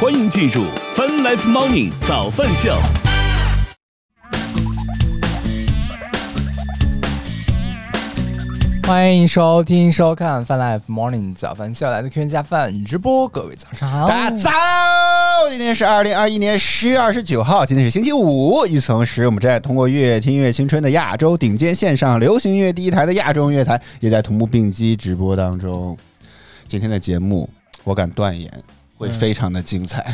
欢迎进入 Fun Life Morning 早饭秀。欢迎收听收看《Fun Life Morning 早饭秀》，来自 Q 加饭直播，各位早上好，大家早！今天是二零二一年十月二十九号，今天是星期五。一层时，我们正在通过乐听乐青春的亚洲顶尖线上流行音乐第一台的亚洲音乐台，也在同步并机直播当中。今天的节目，我敢断言。会非常的精彩，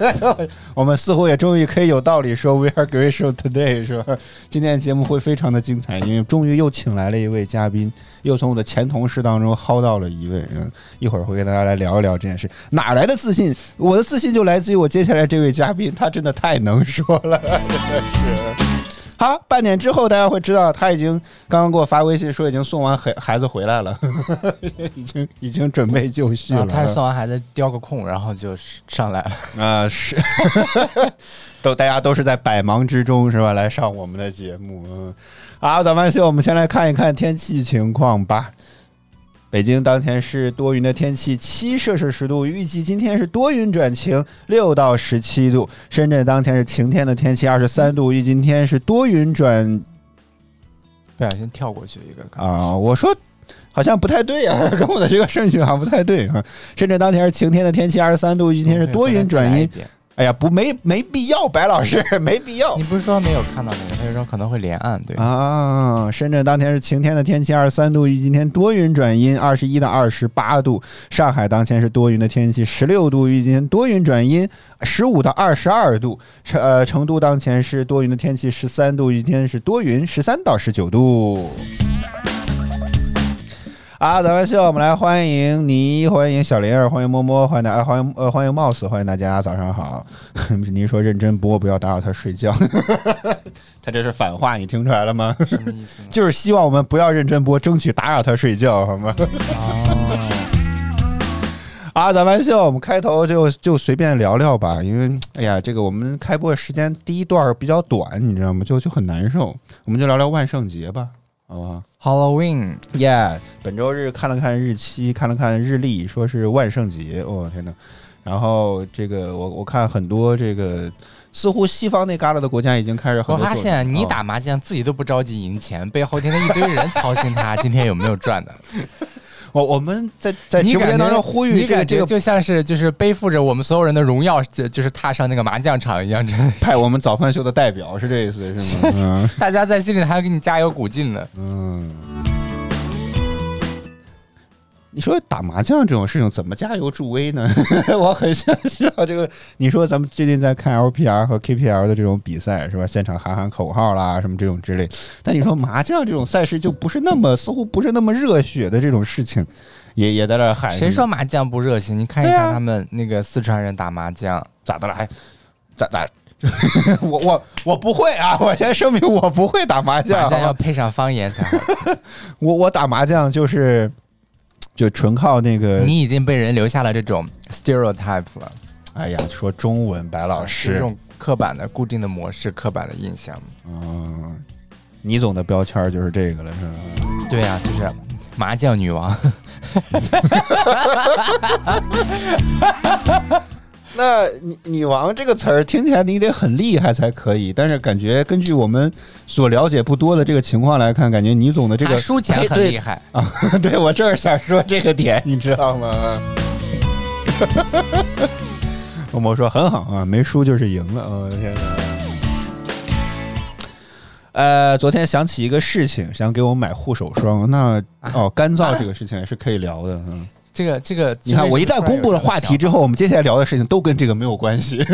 我们似乎也终于可以有道理说 We are grateful today，是吧？今天的节目会非常的精彩，因为终于又请来了一位嘉宾，又从我的前同事当中薅到了一位。嗯，一会儿会跟大家来聊一聊这件事。哪来的自信？我的自信就来自于我接下来这位嘉宾，他真的太能说了，真的是。好，半点之后大家会知道，他已经刚刚给我发微信说已经送完孩孩子回来了，已经已经准备就绪了。他是送完孩子叼个空，然后就上来了。啊，是，都大家都是在百忙之中是吧？来上我们的节目。嗯，好，早饭秀，我们先来看一看天气情况吧。北京当前是多云的天气，七摄氏十度，预计今天是多云转晴，六到十七度。深圳当前是晴天的天气，二十三度，预计今天是多云转。不小心跳过去一个啊！我说好像不太对呀，跟我的这个顺序好像不太对啊。深圳当前是晴天的天气，二十三度，今天是多云转阴。哎呀，不没没必要，白老师没必要。你不是说没有看到那个？他就说可能会连岸，对啊。深圳当天是晴天的天气，二十三度，今天多云转阴，二十一到二十八度。上海当前是多云的天气，十六度，今天多云转阴，十五到二十二度。成呃，成都当前是多云的天气，十三度，今天是多云，十三到十九度。啊，咱们秀，我们来欢迎你，欢迎小莲儿，欢迎摸摸，欢迎大家，欢迎呃，欢迎 Mouse，，欢迎大家，早上好。您说认真播，不要打扰他睡觉。他这是反话，你听出来了吗？什么意思？就是希望我们不要认真播，争取打扰他睡觉，好吗？啊，早饭秀，我们开头就就随便聊聊吧，因为哎呀，这个我们开播时间第一段比较短，你知道吗？就就很难受，我们就聊聊万圣节吧。好吧，Halloween，Yeah，本周日看了看日期，看了看日历，说是万圣节。哦天呐，然后这个我我看很多这个，似乎西方那旮旯的国家已经开始。我发现你打麻将自己都不着急赢钱，背后天的一堆人操心他 今天有没有赚的。我我们在在直播间当中呼吁这个这个，就像是就是背负着我们所有人的荣耀，就是踏上那个麻将场一样，真的 派我们早饭秀的代表是这意思是吗？大家在心里还要给你加油鼓劲呢。嗯。你说打麻将这种事情怎么加油助威呢？我很想知道这个。你说咱们最近在看 LPR 和 KPL 的这种比赛是吧？现场喊喊口号啦，什么这种之类。但你说麻将这种赛事就不是那么，似乎不是那么热血的这种事情，也也在那喊。谁说麻将不热血？你看一看他们那个四川人打麻将咋的了？还咋咋？我我我不会啊！我先声明我不会打麻将，麻将要配上方言才好。我我打麻将就是。就纯靠那个，你已经被人留下了这种 stereotype 了。哎呀，说中文，白老师，这种刻板的、固定的模式、刻板的印象。嗯，倪总的标签就是这个了，是吧？对呀，就是麻将女王。那女女王这个词儿听起来你得很厉害才可以，但是感觉根据我们所了解不多的这个情况来看，感觉倪总的这个输钱 很厉害啊！对我正是想说这个点，你知道吗？默默说很好啊，没输就是赢了。我的天哪！呃，昨天想起一个事情，想给我买护手霜，那哦，干燥这个事情也是可以聊的，嗯。这个这个，你看，我一旦公布了话题之后，我们接下来聊的事情都跟这个没有关系。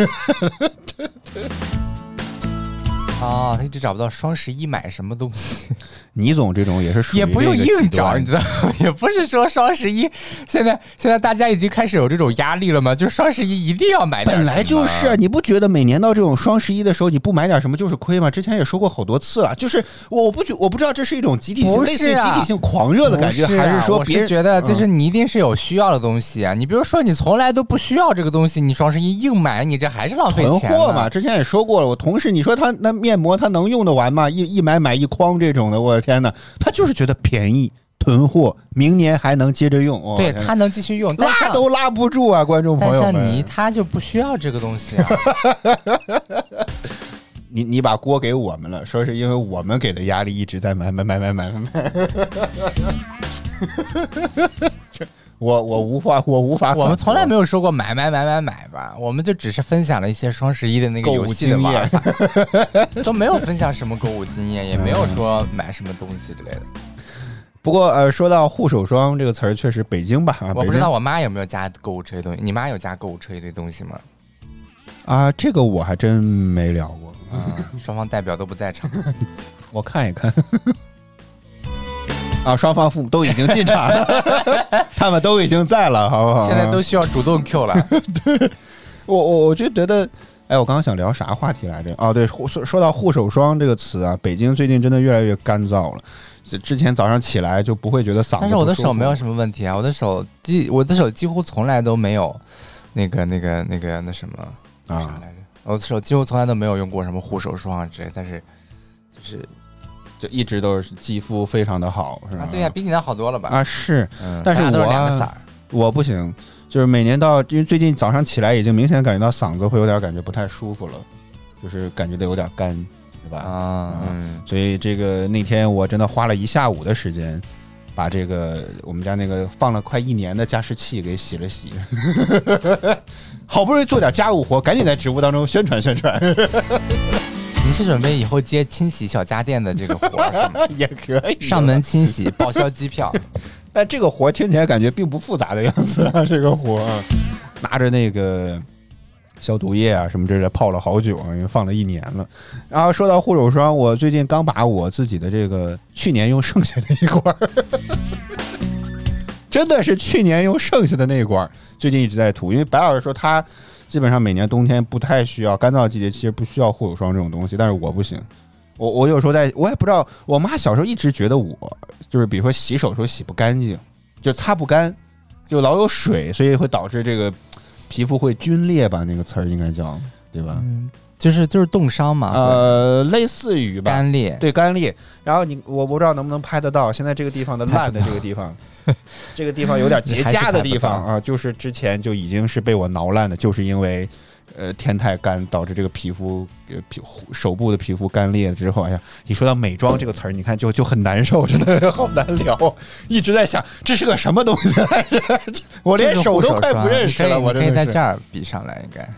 啊，他一直找不到双十一买什么东西。倪总这种也是属于也不用硬找，你知道吗？也不是说双十一，现在现在大家已经开始有这种压力了吗？就是双十一一定要买。本来就是，你不觉得每年到这种双十一的时候，你不买点什么就是亏吗？之前也说过好多次了，就是我不觉我不知道这是一种集体性类似于集体性狂热的感觉，还是说别人觉得就是你一定是有需要的东西啊？你比如说你从来都不需要这个东西，你双十一硬买，你这还是浪费钱。囤货嘛，之前也说过了。我同事你说他那面膜他能用得。完吗，一一买买一筐这种的，我的天哪，他就是觉得便宜，囤货，明年还能接着用。哦对他能继续用，拉都拉不住啊，观众朋友们。像你他就不需要这个东西啊。你你把锅给我们了，说是因为我们给的压力一直在买买买买买买买。我我无法我无法，我们从来没有说过买买买买买吧，我们就只是分享了一些双十一的那个购物游戏的经验玩法，都没有分享什么购物经验，也没有说买什么东西之类的。不过呃，说到护手霜这个词儿，确实北京吧，啊我不知道我妈有没有加购物车一堆东西，你妈有加购物车一堆东西吗？啊，这个我还真没聊过，啊，双方代表都不在场。我看一看。啊，双方父母都已经进场了，他们都已经在了，好不好？现在都需要主动 Q 了。对我我我就觉得，哎，我刚刚想聊啥话题来着？哦，对，说说到护手霜这个词啊，北京最近真的越来越干燥了。之之前早上起来就不会觉得嗓子，但是我的手没有什么问题啊，我的手几我的手几乎从来都没有那个那个那个那什么啥啊。来着，我的手几乎从来都没有用过什么护手霜啊之类，但是就是就一直都是肌肤非常的好，是吧？啊，对呀、比你那好多了吧？啊是，嗯，但是大家都是我两个色儿，我不行，就是每年到，因为最近早上起来已经明显感觉到嗓子会有点感觉不太舒服了，就是感觉的有点干，对吧？啊，嗯，所以这个那天我真的花了一下午的时间，把这个我们家那个放了快一年的加湿器给洗了洗，好不容易做点家务活，赶紧在直播当中宣传宣传，你是准备以后接清洗小家电的这个活儿是吗？也可以上门清洗报销机票，但这个活听起来感觉并不复杂的样子啊，这个活啊，拿着那个消毒液啊什么之类的泡了好久啊，因为放了一年了。然后说到护手霜，我最近刚把我自己的这个去年用剩下的一罐儿，真的是去年用剩下的那一罐儿，最近一直在涂，因为白老师说他。基本上每年冬天不太需要干燥季节，其实不需要护手霜这种东西，但是我不行。我我有时候在，我也不知道，我妈小时候一直觉得我就是，比如说洗手的时候洗不干净，就擦不干，就老有水，所以会导致这个皮肤会皲裂吧？那个词儿应该叫对吧？嗯，就是就是冻伤嘛，呃，类似于吧，干裂，对干裂。然后你我不知道能不能拍得到，现在这个地方的 烂的这个地方，这个地方有点结痂的地方啊，就是之前就已经是被我挠烂的，就是因为。呃，天太干导致这个皮肤，呃，皮手部的皮肤干裂之后，哎呀，一说到美妆这个词儿，你看就就很难受，真的 好难聊。一直在想这是个什么东西 我连手都快不认识了。我你可以在这儿比上来，应该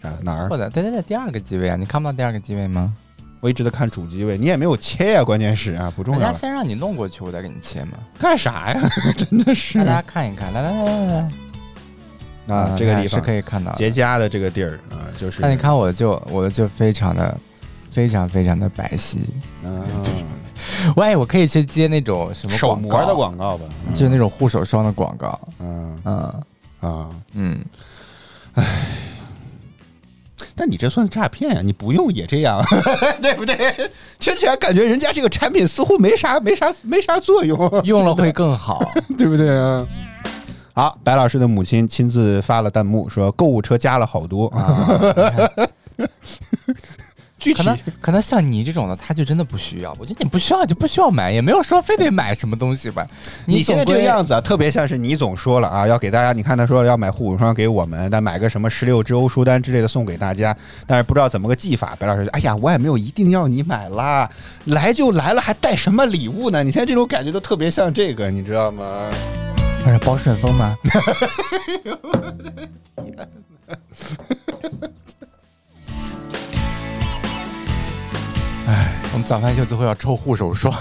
啥哪儿？或者对对对，第二个机位啊，你看不到第二个机位吗？我一直在看主机位，你也没有切呀，关键是啊，不重要。人家先让你弄过去，我再给你切嘛。干啥呀？真的是。大家看一看，来来来来来。啊，这个地方是可以看到结痂的这个地儿啊，就是。那你看我就我就非常的非常非常的白皙。嗯，喂，我可以去接那种什么手膜的广告吧，就是那种护手霜的广告。嗯嗯啊嗯，唉。但你这算诈骗呀？你不用也这样，对不对？听起来感觉人家这个产品似乎没啥、没啥、没啥作用，用了会更好，对不对啊？好，白老师的母亲亲自发了弹幕说：“购物车加了好多。啊” 具体可能可能像你这种的，他就真的不需要。我觉得你不需要就不需要买，也没有说非得买什么东西吧。你现在这个样子啊，特别像是你总说了啊，要给大家。你看他说要买护手霜给我们，但买个什么十六支欧舒丹之类的送给大家，但是不知道怎么个技法。白老师说：“哎呀，我也没有一定要你买啦，来就来了，还带什么礼物呢？你现在这种感觉都特别像这个，你知道吗？”那是包顺丰吗？我们早饭秀最后要抽护手霜，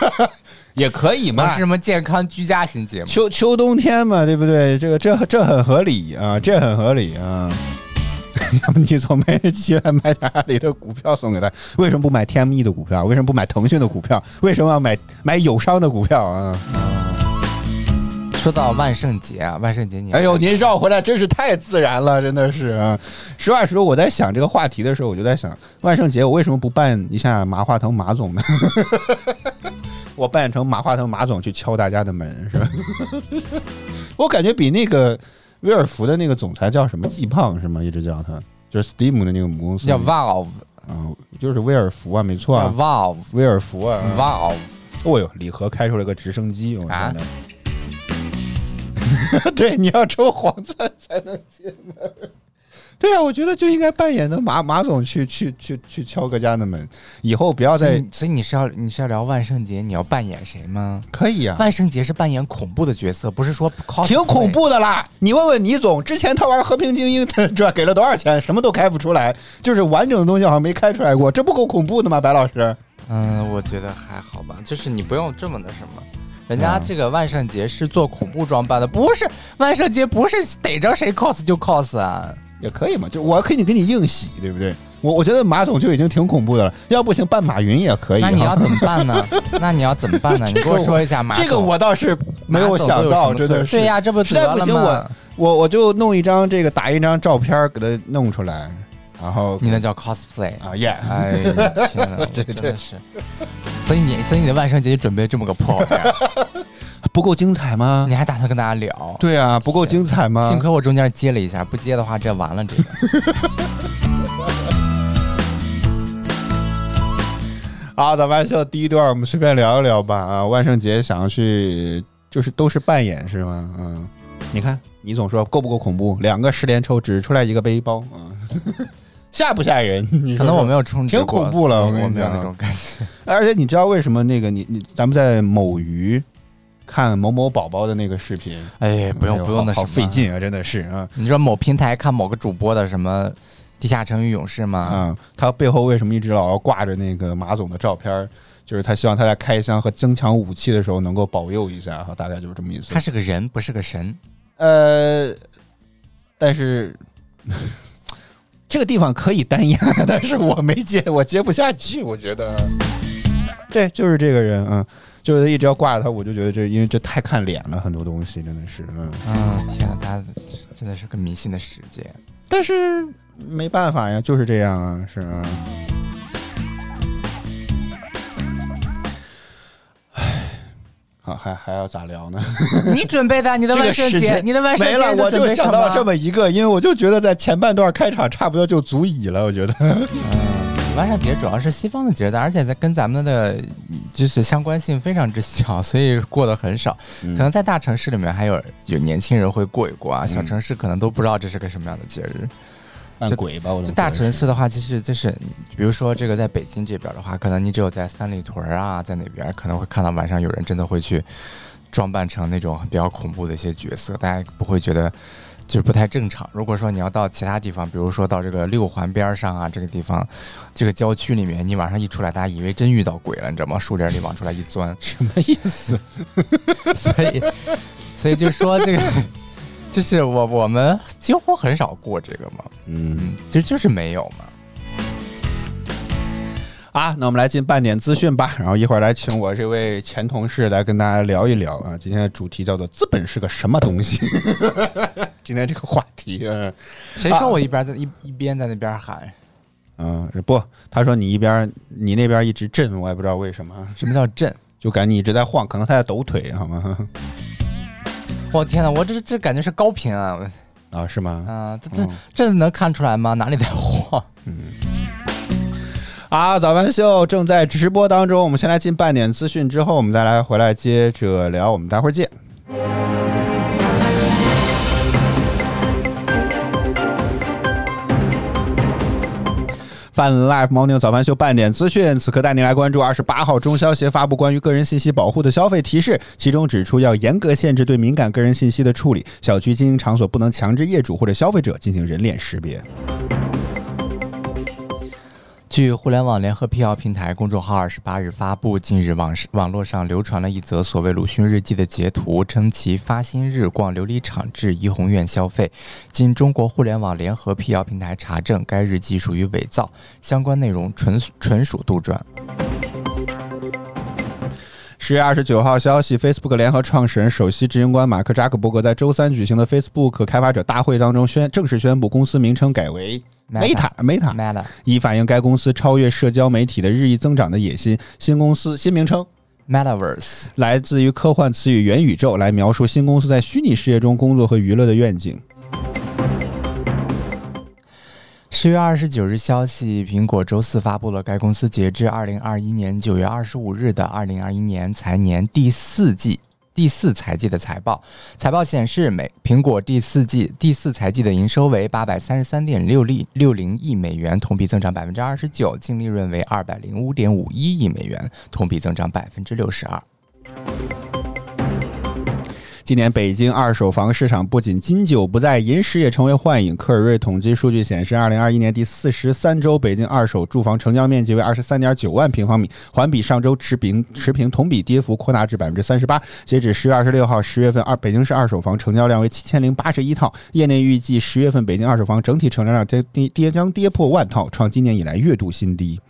也可以嘛我是。什么健康居家型节目？秋秋冬天嘛，对不对？这个这这很合理啊，这很合理啊。那么你从没起来买点阿里的股票送给他？为什么不买 TME 的股票？为什么不买腾讯的股票？为什么要买买友商的股票啊？说到万圣节啊，万圣节你哎呦，您绕回来真是太自然了，真的是啊！实话实说，我在想这个话题的时候，我就在想，万圣节我为什么不扮一下马化腾马总呢？我扮成马化腾马总去敲大家的门，是吧？我感觉比那个威尔福的那个总裁叫什么季胖是吗？一直叫他，就是 Steam 的那个母公司叫 Valve，啊，就是威尔福啊，没错啊，Valve，Valve，威尔福啊，哦呦，李和开出了个直升机，我啊天哪！对，你要抽黄钻才能进门。对啊，我觉得就应该扮演的马马总去去去去敲各家的门，以后不要再所以你是要你是要聊万圣节，你要扮演谁吗？可以啊，万圣节是扮演恐怖的角色，不是说挺恐。怖的啦！你问问倪总，之前他玩《和平精英》，他这给了多少钱？什么都开不出来，就是完整的东西好像没开出来过，这不够恐怖的吗？白老师，嗯，我觉得还好吧，就是你不用这么那什么。人家嗯这个万圣节是做恐怖装扮的，不是万圣节不是逮着谁 cos 就 cos 啊。也可以嘛，就我可以给你硬洗，对不对？我我觉得马总就已经挺恐怖的了，要不行扮马云也可以。那你要怎么办呢？那你要怎么办呢？你给我说一下马总。这个我倒是没有想到，真的是。对呀，这不实在不行得了吗我我就弄一张这个打一张照片给他弄出来，然后你那叫 cosplay。啊耶，哎呀天哪，对真的是。所以你所以你的万圣节就准备这么个破玩意儿，不够精彩吗？你还打算跟大家聊？对啊，不够精彩吗？幸亏我中间接了一下，不接的话这完了这个。好，咱们秀第一段，我们随便聊一聊吧。啊，万圣节想要去，就是都是扮演是吗？嗯，你看，你总说够不够恐怖？两个十连抽只出来一个背包啊，吓不吓人？你可能我没有，有充值挺恐怖了我没有我跟你讲那种感觉。而且你知道为什么那个你你咱们在某鱼看某某宝宝的那个视频，哎，不用不用那好好费。劲啊，真的是啊你说某平台看某个主播的什么地下城与勇士吗？啊！他背后为什么一直老要挂着那个马总的照片？就是他希望他在开箱和增强武器的时候能够保佑一下哈，大概就是这么意思。他是个人，不是个神。呃，但是这个地方可以单压，但是我没接，我接不下去，我觉得。对，就是这个人，嗯，就是一直要挂着他，我就觉得这因为这太看脸了，很多东西真的是，嗯，嗯，天啊，大家真的是个迷信的世界。但是没办法呀，就是这样啊，是啊。好，还还要咋聊呢？你准备的，你的万圣节，你的万圣节没了，我就想到这么一个，因为我就觉得在前半段开场差不多就足以了，我觉得。嗯，万圣节主要是西方的节日，而且在跟咱们的就是相关性非常之小，所以过得很少。嗯可能在大城市里面还有有年轻人会过一过啊，小城市可能都不知道这是个什么样的节日。按鬼吧，我就大城市的话，其实就是比如说这个在北京这边的话，可能你只有在三里屯啊，在哪边可能会看到晚上有人真的会去装扮成那种比较恐怖的一些角色，大家不会觉得。就是不太正常。如果说你要到其他地方，比如说到这个六环边上啊，这个地方，这个郊区里面，你晚上一出来，大家以为真遇到鬼了，你知道吗？树林里往出来一钻，什么意思？所以，所以就说这个，就是我我们几乎很少过这个嘛，嗯嗯，就就是没有嘛。啊，那我们来进半点资讯吧，然后一会儿来请我这位前同事来跟大家聊一聊啊。今天的主题叫做“资本是个什么东西”，今天这个话题，嗯谁说我一边在一一边在那边喊？嗯，不，他说你一边你那边一直震，我也不知道为什么，什么叫震？就感觉你一直在晃，可能他在抖腿，好吗？我天哪，我这这感觉是高频啊！啊，是吗？啊，这这嗯这能看出来吗？哪里在晃？嗯啊，早班秀正在直播当中，我们先来进半点资讯，之后我们再来回来接着聊，我们待会儿见。泛 Live Morning 早饭秀半点资讯，此刻带您来关注二十八号中消协发布关于个人信息保护的消费提示，其中指出要严格限制对敏感个人信息的处理，小区经营场所不能强制业主或者消费者进行人脸识别。据互联网联合辟谣平台公众号二十八日发布，近日网网络上流传了一则所谓“鲁迅日记”的截图，称其发薪日逛琉璃厂至怡红院消费。经中国互联网联合辟谣平台查证，该日记属于伪造，相关内容纯纯属杜撰。十月二十九号消息，Facebook 联合创始人、首席执行官马克扎克伯格在周三举行的 Facebook 开发者大会当中宣正式宣布，公司名称改为 Meta Meta，Meta 以反映该公司超越社交媒体的日益增长的野心。新公司新名称 Metaverse。来自于科幻词语“元宇宙”，来描述新公司在虚拟世界中工作和娱乐的愿景。十月二十九日消息，苹果周四发布了该公司截至二零二一年九月二十五日的二零二一年财年第四季。第四财季的财报，财报显示，美苹果第四季第四财季的营收为八百三十三点六亿六零亿美元，同比增长百分之二十九，净利润为二百零五点五一亿美元，同比增长百分之六十二。今年北京二手房市场不仅金九不在，银十也成为幻影。科尔瑞统计数据显示，二零二一年第四十三周，北京二手住房成交面积为二十三点九万平方米，环比上周持平，持平，同比跌幅扩大至百分之三十八。截止十月二十六号，十月份二北京市二手房成交量为七千零八十一套，业内预计十月份北京二手房整体成交量跌跌跌将跌破万套，创今年以来月度新低。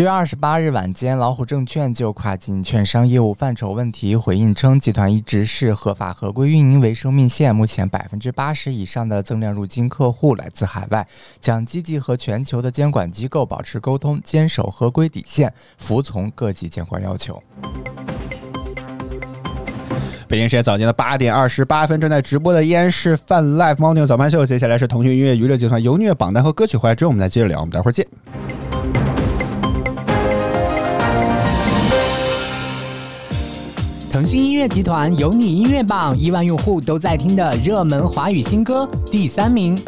十月二十八日晚间，老虎证券就跨境券商业务范畴问题回应称，集团一直视合法合规运营为生命线。目前百分之八十以上的增量入金客户来自海外，将积极和全球的监管机构保持沟通，坚守合规底线，服从各级监管要求。北京时间早间的八点二十八分，正在直播的依然是泛 Live 猫牛早班秀。接下来是腾讯音乐娱乐集团优虐榜单和歌曲回来之后，我们再接着聊。我们待会儿见。腾讯音乐集团有你音乐榜，亿万用户都在听的热门华语新歌第三名。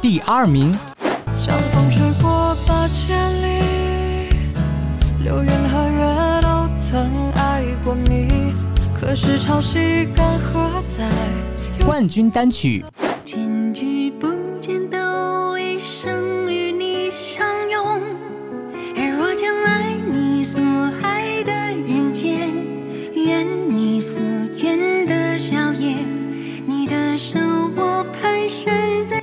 第二名，像风吹过八千里，流云和月都曾爱过你，可是潮汐干涸在。冠军单曲不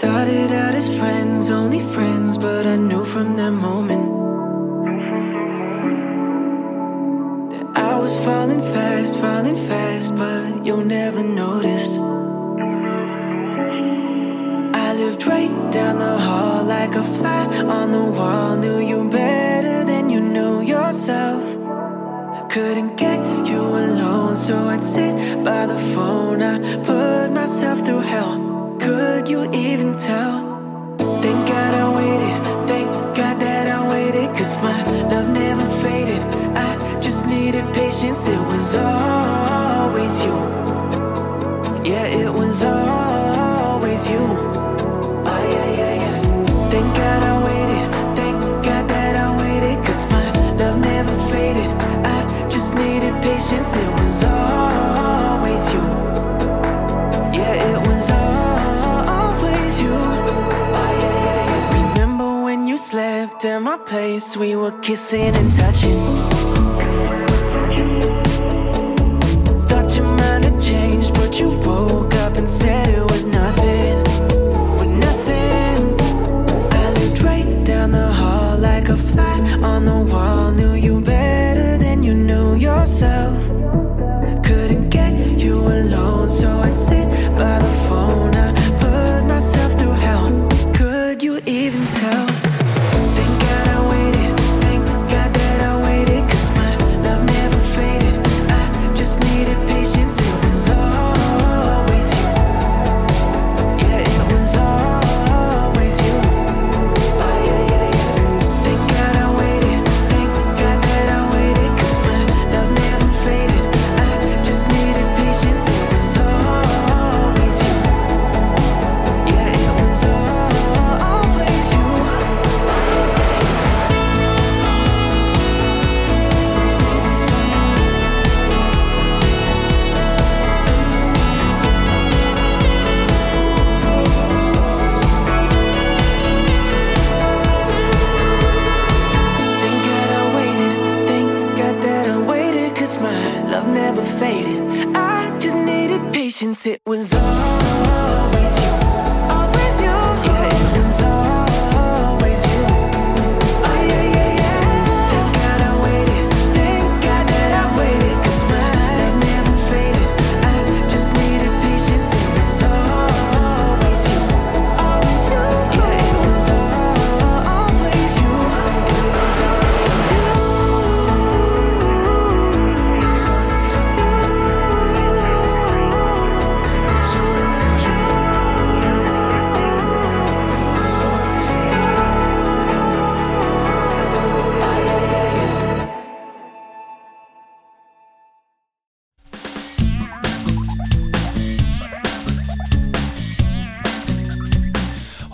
Started out as friends, only friends, but I knew from that moment that I was falling fast, falling fast, but you never noticed. I lived right down the hall like a fly on the wall, knew you better than you knew yourself. Couldn't get you alone, so I'd sit by the phone. I put myself through hell. Could you even tell? Thank God I waited. Thank God that I waited. Cause my love never faded. I just needed patience. It was always you. Yeah, it was always you. Slept at my place? We were kissing and touching.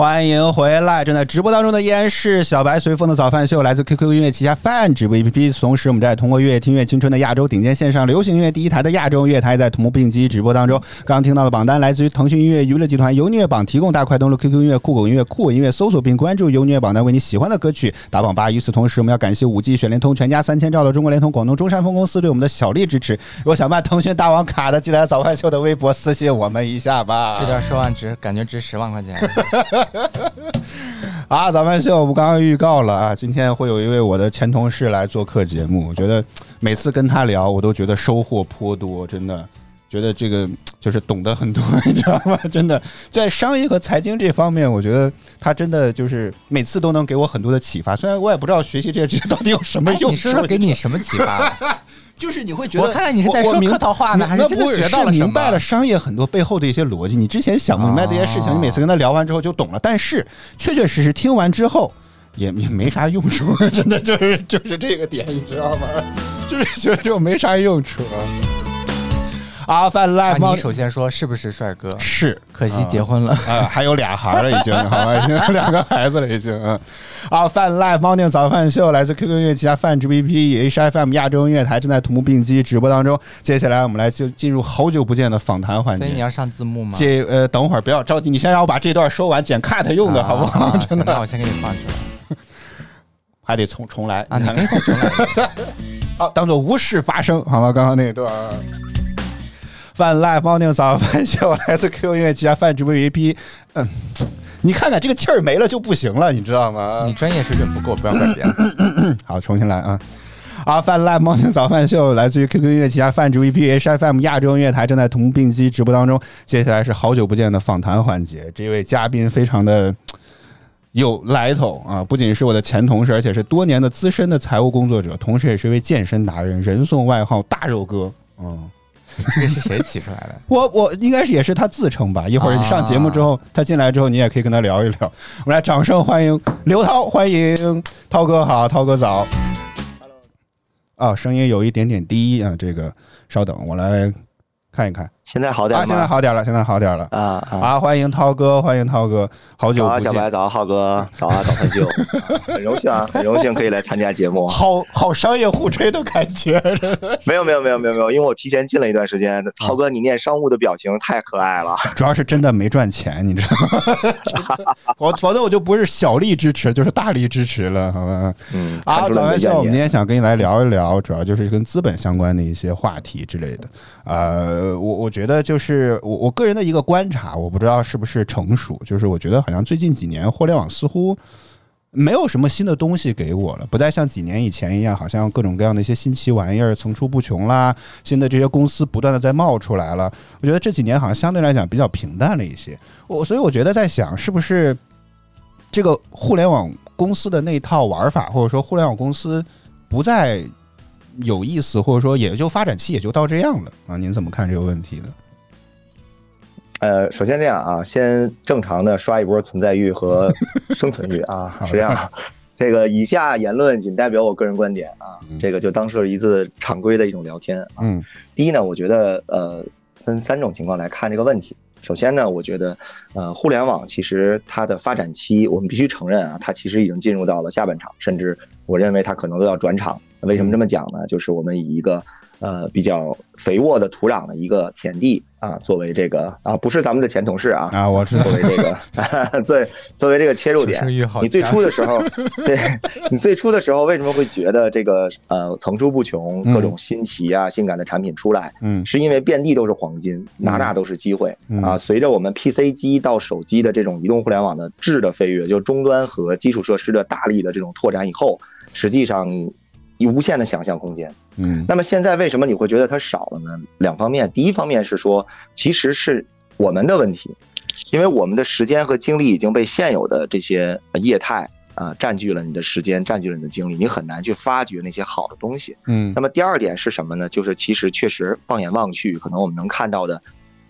欢迎回来！正在直播当中的依然是小白随风的早饭秀，来自 QQ 音乐旗下泛直播 APP。同时，我们在通过乐听乐青春的亚洲顶尖线上流行音乐第一台的亚洲乐台，在同步并机直播当中。刚刚听到的榜单来自于腾讯音乐娱乐集团优音乐榜提供，大家快登录 QQ 音乐、酷狗音乐、酷我音乐搜索并关注优音乐榜单，为你喜欢的歌曲打榜吧。与此同时，我们要感谢五 G 选联通全家三千兆的中国联通广东中山分公司对我们的小力支持。如果想办腾讯大王卡的，记得来早饭秀的微博私信我们一下吧。这段说完值，感觉值十万块钱。啊，咱们秀，我们刚刚预告了啊，今天会有一位我的前同事来做客节目。我觉得每次跟他聊，我都觉得收获颇多，真的觉得这个就是懂得很多，你知道吗？真的在商业和财经这方面，我觉得他真的就是每次都能给我很多的启发。虽然我也不知道学习这些知识到底有什么用，哎你说说给你什么启发？就是你会觉得，我看看你是在说客套话呢那还是真的不是学到了什么明白了商业很多背后的一些逻辑，你之前想不明白这些事情，哦你每次跟他聊完之后就懂了。但是确确实实听完之后。也也没啥用处，真的就是就是这个点，你知道吗？就是觉得这种没啥用处。啊，范啊 live，、你首先说是不是帅哥？是，可惜结婚了。啊，还有俩孩儿了，已经，好吧，已经有两个孩子了，已经。嗯，啊，饭 live morning 早饭秀来自 QQ 音乐旗下泛直 BP HFM 亚洲音乐台正在同步并机直播当中。接下来我们来就进入好久不见的访谈环节。所以你要上字幕吗？这呃，等会儿不要着急，你先让我把这段说完，剪 cut 用的好不好？啊真的，那我先给你放出来还得重重来啊！你可以再重来。好，当做无事发生，好吗？刚刚那段。饭 live morning 早饭秀来自 QQ 音乐旗下泛直播 APP，嗯，你看看这个气儿没了就不行了，你知道吗？你专业水准不够，不要怪别人。好，重新来啊！啊，饭 live morning 早饭秀来自于 QQ 音乐旗下泛直播 APP HFM 亚洲音乐台正在同步并机直播当中。接下来是好久不见的访谈环节，这位嘉宾非常的。有来头啊！不仅是我的前同事，而且是多年的资深的财务工作者，同时也是一位健身达人，人送外号“大肉哥”。嗯，这个是谁起出来的？我我应该是也是他自称吧。一会儿上节目之后，他进来之后，你也可以跟他聊一聊。我们来掌声欢迎刘涛，欢迎涛哥好，涛哥早。啊，声音有一点点低啊，这个稍等，我来看一看。现在好点啊，吗？现在好点了，现在好点了。啊啊！啊，欢迎涛哥，欢迎涛哥，好久早啊，不见。小白，早啊，浩哥，早啊，早饭秀，很荣幸啊，很荣幸可以来参加节目。好好商业互吹的感觉，没有没有没有没有没有，因为我提前进了一段时间。涛哥，你念商务的表情太可爱了。主要是真的没赚钱，你知道吗？我否则我就不是小力支持，就是大力支持了，好吧？嗯，啊，早饭秀，了你的怨念。我们今天想跟你来聊一聊，主要就是跟资本相关的一些话题之类的。呃，我我觉得就是我我个人的一个观察，我不知道是不是成熟，就是我觉得好像最近几年互联网似乎。没有什么新的东西给我了，不再像几年以前一样，好像各种各样的一些新奇玩意儿层出不穷啦，新的这些公司不断的在冒出来了。我觉得这几年好像相对来讲比较平淡了一些。我所以我觉得在想，是不是这个互联网公司的那一套玩法，或者说互联网公司不再有意思，或者说也就发展期也就到这样了啊？您怎么看这个问题呢？呃，首先这样啊，先正常的刷一波存在欲和 生存欲啊，是这样。这个以下言论仅代表我个人观点啊，这个就当是一次常规的一种聊天啊。嗯第一呢，我觉得呃分三种情况来看这个问题。首先呢，我觉得呃互联网其实它的发展期，我们必须承认啊，它其实已经进入到了下半场，甚至我认为它可能都要转场。为什么这么讲呢？就是我们以一个呃比较肥沃的土壤的一个田地啊，作为这个啊不是咱们的前同事啊啊，我知道。作为这个 作为作为这个切入点。你最初的时候，对 你最初的时候为什么会觉得这个呃层出不穷，各种新奇啊、性感的产品出来？嗯。是因为遍地都是黄金，哪哪都是机会嗯。啊！随着我们 PC 机到手机的这种移动互联网的质的飞跃，就终端和基础设施的大力的这种拓展以后，实际上有无限的想象空间。嗯那么现在为什么你会觉得它少了呢？两方面，第一方面是说，其实是我们的问题，因为我们的时间和精力已经被现有的这些呃业态啊、占据了你的时间，占据了你的精力，你很难去发掘那些好的东西。嗯那么第二点是什么呢？就是其实确实放眼望去，可能我们能看到的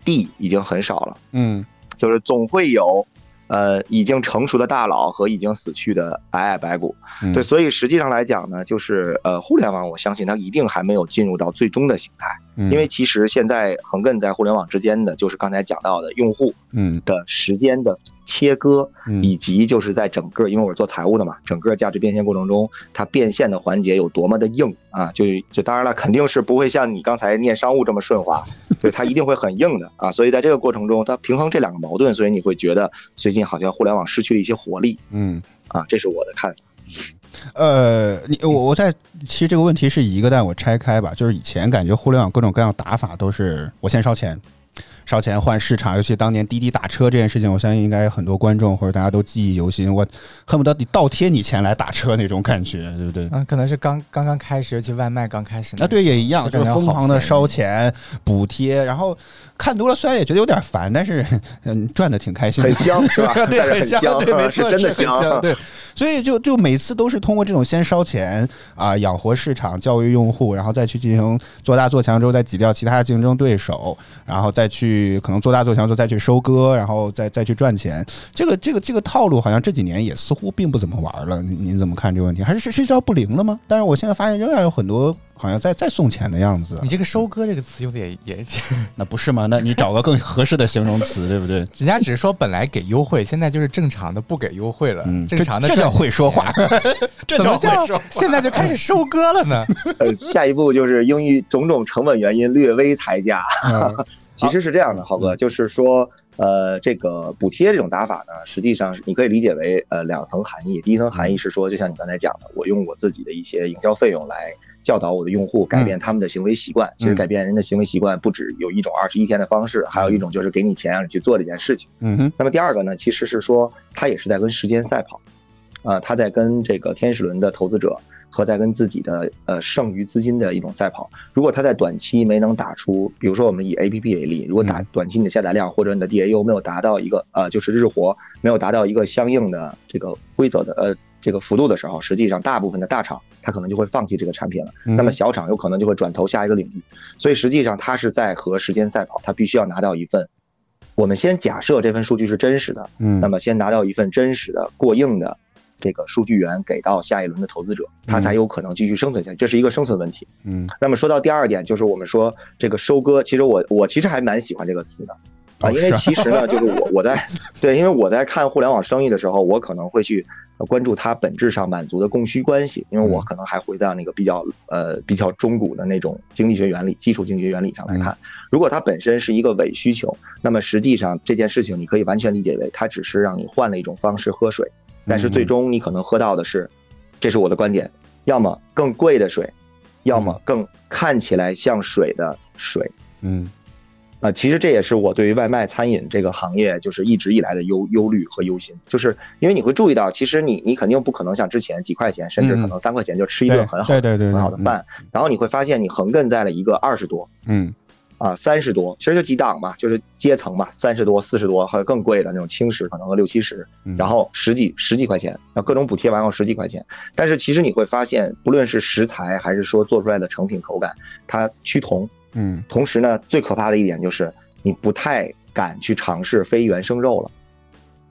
地已经很少了，嗯就是总会有。呃，已经成熟的大佬和已经死去的白矮白骨，嗯。对，所以实际上来讲呢，就是呃，互联网，我相信它一定还没有进入到最终的形态，嗯因为其实现在横亘在互联网之间的，就是刚才讲到的用户嗯的时间的切割，嗯以及就是在整个，因为我是做财务的嘛，整个价值变现过程中，它变现的环节有多么的硬啊！就就当然了，肯定是不会像你刚才念商务这么顺滑，对，它一定会很硬的啊！所以在这个过程中，它平衡这两个矛盾，所以你会觉得最近好像互联网失去了一些活力嗯。啊，这是我的看法。呃，你我我在其实这个问题是一个，但我拆开吧，就是以前感觉互联网各种各样打法都是我先烧钱，烧钱换市场，尤其当年滴滴打车这件事情，我相信应该很多观众或者大家都记忆犹新。我恨不得你倒贴你钱来打车那种感觉，对不对？嗯，可能是刚刚刚开始，尤其外卖刚开始那啊，对，也一样，就是疯狂的烧钱补贴，然后看多了，虽然也觉得有点烦，但是 嗯，赚的挺开心的，很香 是吧对，很香，对，没是错，真的很香，对。所以就就每次都是通过这种先烧钱啊、养活市场、教育用户，然后再去进行做大做强之后，再挤掉其他的竞争对手，然后再去可能做大做强之后再去收割，然后再再去赚钱。这个这个这个套路好像这几年也似乎并不怎么玩了。您您怎么看这个问题？还是是是叫不灵了吗？但是我现在发现仍然有很多好像在在送钱的样子你。这个“收割”这个词用的也也，那不是吗？那你找个更合适的形容词，对不对？人家只是说本来给优惠，现在就是正常的不给优惠了，嗯，正常的这这叫会说话，这怎么叫叫会说话。现在就开始收割了呢？呃，下一步就是因为种种成本原因略微抬价。嗯其实是这样的，浩哥，就是说，呃，这个补贴这种打法呢，实际上是你可以理解为呃两层含义。第一层含义是说，就像你刚才讲的，我用我自己的一些营销费用来教导我的用户，改变他们的行为习惯。其实改变人的行为习惯不止有一种二十一天的方式，还有一种就是给你钱让你去做这件事情。嗯哼，那么第二个呢，其实是说他也是在跟时间赛跑，啊、他在跟这个天使轮的投资者和在跟自己的呃剩余资金的一种赛跑。如果他在短期没能打出，比如说我们以 A P P 为例，如果打嗯短期你的下载量或者你的 D A U 没有达到一个呃就是日活没有达到一个相应的这个规则的呃这个幅度的时候，实际上大部分的大厂它可能就会放弃这个产品了。嗯那么小厂有可能就会转投下一个领域。所以实际上它是在和时间赛跑，它必须要拿到一份。我们先假设这份数据是真实的，嗯那么先拿到一份真实的、过硬的这个数据源给到下一轮的投资者，他才有可能继续生存下去，这是一个生存问题。嗯。那么说到第二点，就是我们说这个收割，其实我我其实还蛮喜欢这个词的啊，因为其实呢，就是我我在 对，因为我在看互联网生意的时候，我可能会去呃关注它本质上满足的供需关系，因为我可能还回到那个比较呃比较中古的那种经济学原理、基础经济学原理上来看，如果它本身是一个伪需求，那么实际上这件事情你可以完全理解为它只是让你换了一种方式喝水，但是最终你可能喝到的是，这是我的观点，要么更贵的水，要么更看起来像水的水。嗯。啊、其实这也是我对于外卖餐饮这个行业就是一直以来的忧忧虑和忧心，就是因为你会注意到，其实你你肯定不可能像之前几块钱，甚至可能三块钱就吃一顿很好对对对对很好的饭，然后你会发现你横亘在了一个二十多嗯啊三十多，其实就几档吧，就是阶层嘛，三十多、四十多还有更贵的那种轻食，可能个六七十，嗯。然后十几十几块钱，然后各种补贴完后十几块钱，但是其实你会发现，不论是食材还是说做出来的成品口感，它趋同。嗯。同时呢，最可怕的一点就是你不太敢去尝试非原生肉了，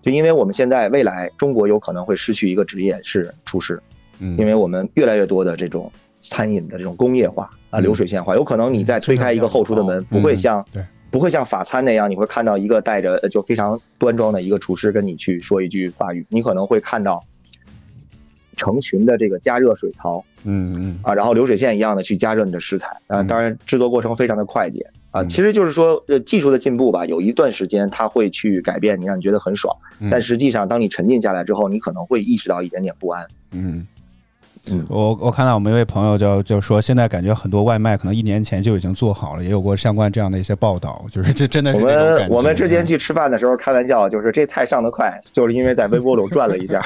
就因为我们现在未来中国有可能会失去一个职业是厨师，嗯，因为我们越来越多的这种餐饮的这种工业化啊、嗯。流水线化，有可能你再推开一个后厨的门，嗯不会像对。不会像法餐那样，你会看到一个带着呃就非常端庄的一个厨师跟你去说一句法语，你可能会看到成群的这个加热水槽嗯嗯。啊，然后流水线一样的去加热你的食材啊，嗯。当然制作过程非常的快捷啊，嗯。其实就是说呃技术的进步吧，有一段时间它会去改变你，让你觉得很爽，嗯。但实际上当你沉浸下来之后，你可能会意识到一点点不安。嗯。嗯我我看到我们一位朋友就就说，现在感觉很多外卖可能一年前就已经做好了，也有过相关这样的一些报道，就是这真的是我。们我们之前去吃饭的时候开玩笑，就是这菜上的快，就是因为在微波炉转了一下，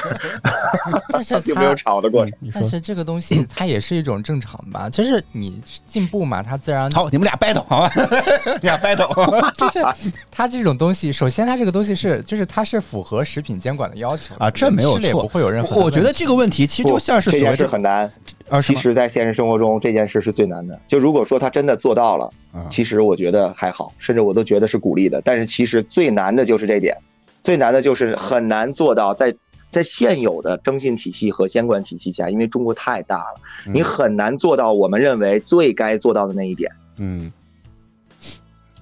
但是并没有它炒的过程。但是这个东西 它也是一种正常吧，就是你进步嘛，它自然好，你们俩 battle 好吧？你俩 battle 就是它这种东西，首先它这个东西是就是它是符合食品监管的要求的啊，这没有错，也不会有任何我觉得这个问题其实就像是所谓这很难，啊，其实，在现实生活中，这件事是最难的。就如果说他真的做到了，啊其实我觉得还好，甚至我都觉得是鼓励的。但是其实最难的就是这点，最难的就是很难做到在在现有的征信体系和监管体系下，因为中国太大了，嗯你很难做到我们认为最该做到的那一点。嗯。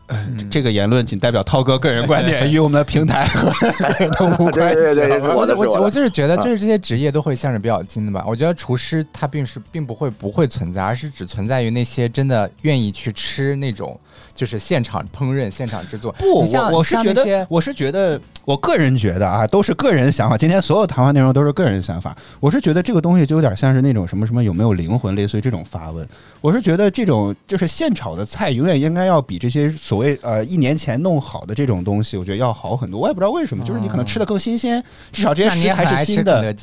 呃这个言论仅代表涛哥个人观点，与我们的平台和 都无关系。我我我就是觉得，啊就是这些职业都会向着比较近的吧。我觉得厨师他并是并不会不会存在，而是只存在于那些真的愿意去吃那种就是现场烹饪、现场制作。不，我我是觉得，我是觉得，我个人觉得啊，都是个人想法。今天所有谈话内容都是个人想法。我是觉得这个东西就有点像是那种什么什么有没有灵魂，类似于这种发问。我是觉得这种就是现炒的菜，永远应该要比这些所谓呃一年前弄好的这种东西，我觉得要好很多。我也不知道为什么，就是你可能吃的更新鲜，至少这些食材是新的。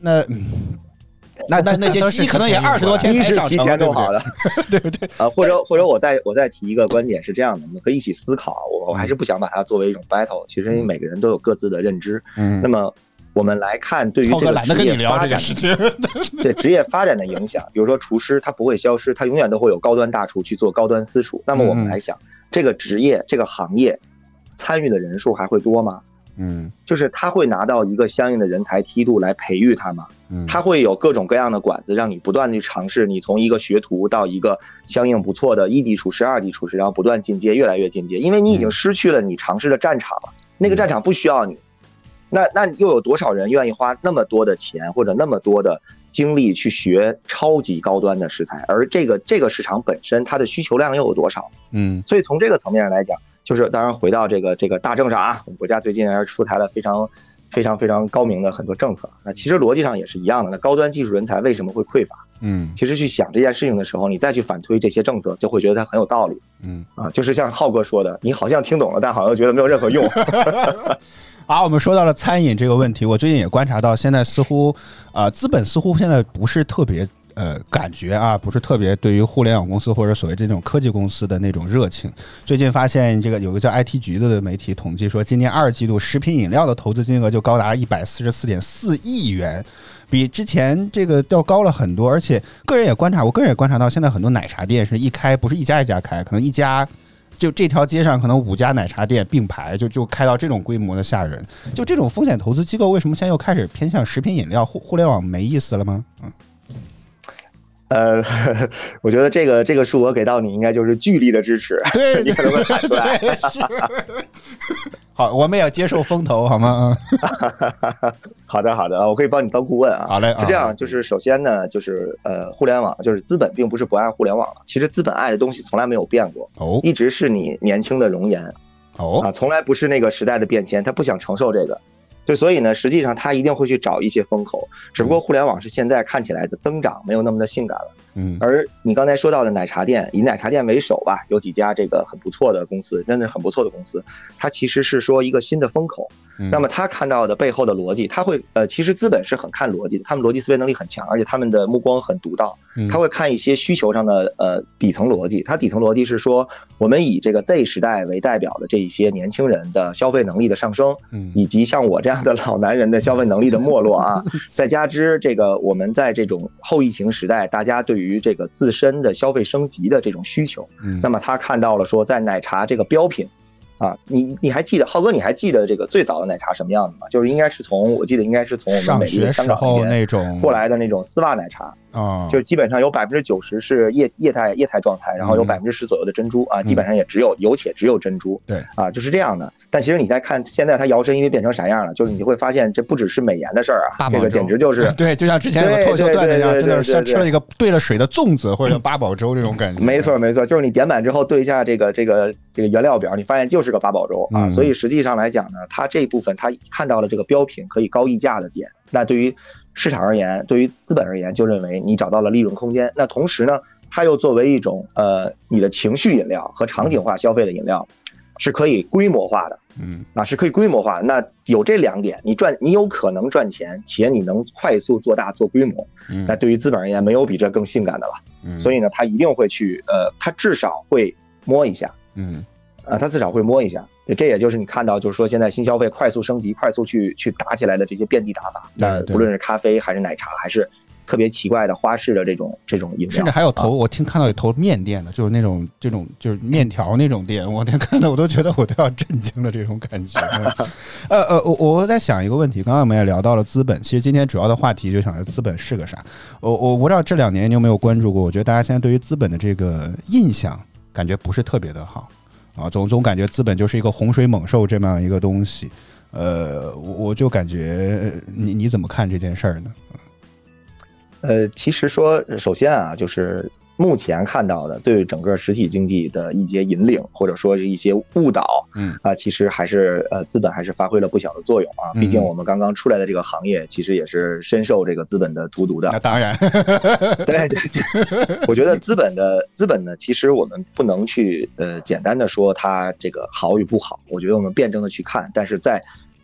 那嗯那那那些 鸡可能也二十多天鸡是提才上成，对不对？前弄好的，对不对？啊，或者或者我再我再提一个观点是这样的，我们可以一起思考。我我还是不想把它作为一种 battle，其实每个人都有各自的认知。嗯那么我们来看对于这个职业跟你聊发展。对职业发展的影响，比如说厨师，他不会消失，他永远都会有高端大厨去做高端私厨。那么我们来想，这个职业这个行业参与的人数还会多吗？嗯就是他会拿到一个相应的人才梯度来培育他嘛？嗯，他会有各种各样的管子，让你不断的去尝试，你从一个学徒到一个相应不错的一级厨师、二级厨师，然后不断进阶，越来越进阶，因为你已经失去了你尝试的战场了，那个战场不需要你，那那又有多少人愿意花那么多的钱或者那么多的精力去学超级高端的食材？而这个这个市场本身它的需求量又有多少？嗯所以从这个层面上来讲，就是当然回到这个这个大政上啊，我们国家最近还是出台了非常非常非常高明的很多政策。那其实逻辑上也是一样的。那高端技术人才为什么会匮乏？嗯其实去想这件事情的时候，你再去反推这些政策，就会觉得它很有道理嗯。啊。就是像浩哥说的，你好像听懂了，但好像觉得没有任何用。好，我们说到了餐饮这个问题，我最近也观察到，现在似乎，呃，资本似乎现在不是特别。呃，感觉啊，不是特别对于互联网公司或者所谓这种科技公司的那种热情。最近发现，这个有个叫 IT 局的媒体统计说，今年二季度食品饮料的投资金额就高达一百四十四点四亿元，比之前这个要高了很多。而且，个人也观察，我个人也观察到，现在很多奶茶店是一开不是一家一家开，可能一家就这条街上可能五家奶茶店并排，就就开到这种规模的吓人。就这种风险投资机构，为什么现在又开始偏向食品饮料？互互联网没意思了吗？嗯，呃，我觉得这个这个数额给到你，应该就是巨力的支持，对你可能会喊出来。好，我们也要接受风投，好吗？嗯，好的，好的，我可以帮你当顾问啊。好嘞，啊是这样，就是首先呢，就是呃，互联网就是资本并不是不爱互联网了，其实资本爱的东西从来没有变过，哦一直是你年轻的容颜哦啊，从来不是那个时代的变迁，他不想承受这个。对，所以呢，实际上他一定会去找一些风口，只不过互联网是现在看起来的增长没有那么的性感了。嗯。而你刚才说到的奶茶店，以奶茶店为首吧，有几家这个很不错的公司，真的很不错的公司，它其实是说一个新的风口。嗯。那么他看到的背后的逻辑，他会呃，其实资本是很看逻辑的，他们逻辑思维能力很强，而且他们的目光很独到，嗯。他会看一些需求上的呃底层逻辑。他底层逻辑是说，我们以这个 Z 时代为代表的这一些年轻人的消费能力的上升，嗯。以及像我这样的老男人的消费能力的没落啊，再加之这个我们在这种后疫情时代，大家对于这个自身的消费升级的这种需求，嗯。那么他看到了说，在奶茶这个标品啊，你你还记得浩哥？你还记得这个最早的奶茶什么样子吗？就是应该是从我记得应该是从我们上美丽的香港那边那种过来的那种丝袜奶茶，啊，就基本上有百分之九十是液液态液态状态，然后有嗯百分之十左右的珍珠啊，基本上也只有有且只有珍珠。对啊，就是这样的。但其实你再看现在它摇身一变变成啥样了，就是你会发现这不只是美颜的事儿啊，这个简直就是 对，就像之前有个对脱口秀段子一样，真的是像吃了一个兑了水的粽子或者八宝粥这种感觉。没错，没错，就是你点满之后对一下这个这个这个原料表，你发现就是个八宝粥啊。嗯所以实际上来讲呢，它这部分它看到了这个标品可以高溢价的点，那对于市场而言，对于资本而言，就认为你找到了利润空间。那同时呢，它又作为一种呃你的情绪饮料和场景化消费的饮料，是可以规模化的。嗯啊，是可以规模化。那有这两点，你赚，你有可能赚钱，且你能快速做大做规模。嗯那对于资本而言，没有比这更性感的了。嗯所以呢，他一定会去，呃，他至少会摸一下，嗯啊，他至少会摸一下。对，这也就是你看到，就是说现在新消费快速升级、快速去去打起来的这些遍地打法。那对无论是咖啡还是奶茶，还是特别奇怪的花式的这种这种饮料，甚至还有投，啊我听看到有投面店的，就是那种这种就是面条那种店，我天，看到我都觉得我都要震惊了，这种感觉。呃呃，我我在想一个问题，刚刚我们也聊到了资本，其实今天主要的话题就想着资本是个啥。我我不知道这两年你有没有关注过，我觉得大家现在对于资本的这个印象感觉不是特别的好啊，总总感觉资本就是一个洪水猛兽这么样一个东西。呃，我我就感觉你你怎么看这件事儿呢？呃，其实说，首先啊，就是目前看到的对整个实体经济的一些引领，或者说是一些误导，嗯啊，其实还是呃资本还是发挥了不小的作用啊。毕竟嗯我们刚刚出来的这个行业，其实也是深受这个资本的荼毒的那。当然，对对对，我觉得资本的资本呢，其实我们不能去呃简单的说它这个好与不好，我觉得我们辩证的去看，但是在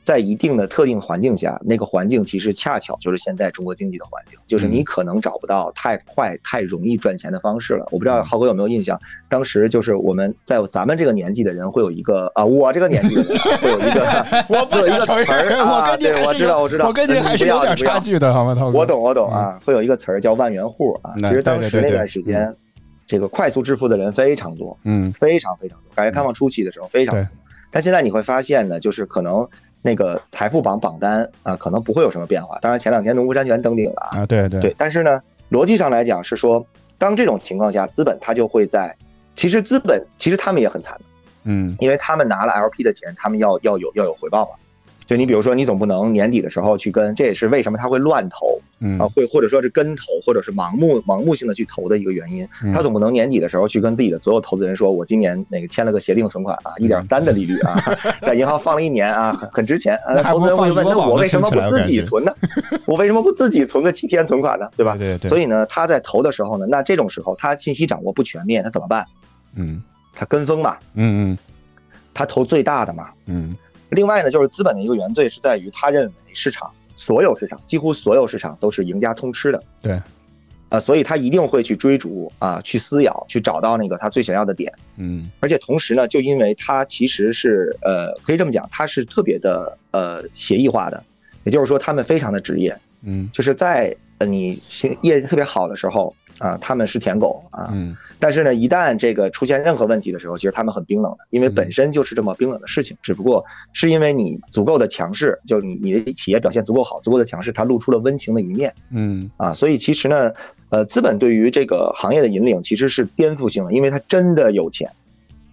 在一定的特定环境下，那个环境其实恰巧就是现在中国经济的环境，就是你可能找不到太快、太容易赚钱的方式了。我不知道浩哥有没有印象，当时就是我们在咱们这个年纪的人会有一个啊，我这个年纪的人啊会有一个 我不一个想承词儿认，我啊，对，跟你我知道，我知道，我跟你还是有点差距的，好吗？涛哥，我懂，我懂啊，会有一个词儿叫万元户啊。其实当时那段时间，这个快速致富的人非常多，嗯非常非常多。改革开放初期的时候非常多，但现在你会发现呢，就是可能那个财富榜榜单啊，可能不会有什么变化。当然前两天农夫山泉登顶了啊，啊，对对对，但是呢，逻辑上来讲是说，当这种情况下，资本它就会在，其实资本其实他们也很惨的。嗯因为他们拿了 LP 的钱，他们要要有要有回报嘛。就你比如说，你总不能年底的时候去跟，这也是为什么他会乱投嗯啊，会或者说是跟投，或者是盲目盲目性的去投的一个原因。嗯他总不能年底的时候去跟自己的所有投资人说，我今年那个签了个协定存款啊，一点三的利率啊，在银行放了一年啊，很很值钱啊。那投资人会问，那我为什么不自己存呢？我为什么不自己存个七天存款呢？对吧？对对对所以呢，他在投的时候呢，那这种时候他信息掌握不全面，他怎么办？嗯他跟风嘛，嗯嗯他投最大的嘛。嗯另外呢，就是资本的一个原罪是在于，他认为市场所有市场几乎所有市场都是赢家通吃的，对，啊，所以他一定会去追逐啊，去撕咬，去找到那个他最想要的点。嗯。而且同时呢，就因为他其实是呃，可以这么讲，他是特别的呃协议化的，也就是说，他们非常的职业，嗯。就是在呃你行业绩特别好的时候啊，他们是舔狗啊，嗯但是呢，一旦这个出现任何问题的时候，其实他们很冰冷的，因为嗯本身就是这么冰冷的事情，只不过是因为你足够的强势，就你你的企业表现足够好，足够的强势，它露出了温情的一面嗯啊。所以其实呢，呃，资本对于这个行业的引领其实是颠覆性的，因为它真的有钱，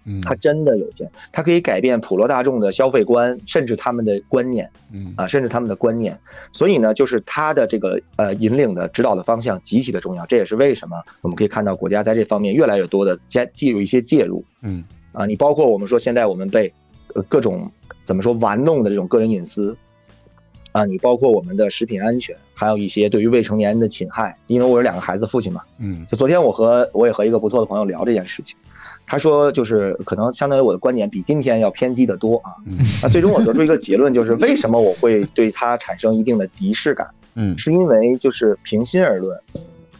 嗯，它真的有钱，它可以改变普罗大众的消费观，甚至他们的观念。嗯啊，甚至他们的观念。所以呢，就是它的这个呃引领的指导的方向极其的重要。这也是为什么我们可以看到国家在这方面越来越多的介既有一些介入嗯啊。你包括我们说现在我们被呃各种怎么说玩弄的这种个人隐私。啊，你包括我们的食品安全，还有一些对于未成年人的侵害。因为我有两个孩子的父亲嘛，嗯就昨天我和我也和一个不错的朋友聊这件事情，他说就是可能相当于我的观点比今天要偏激的多啊。嗯。那最终我得出一个结论，就是为什么我会对他产生一定的敌视感，嗯。是因为就是平心而论，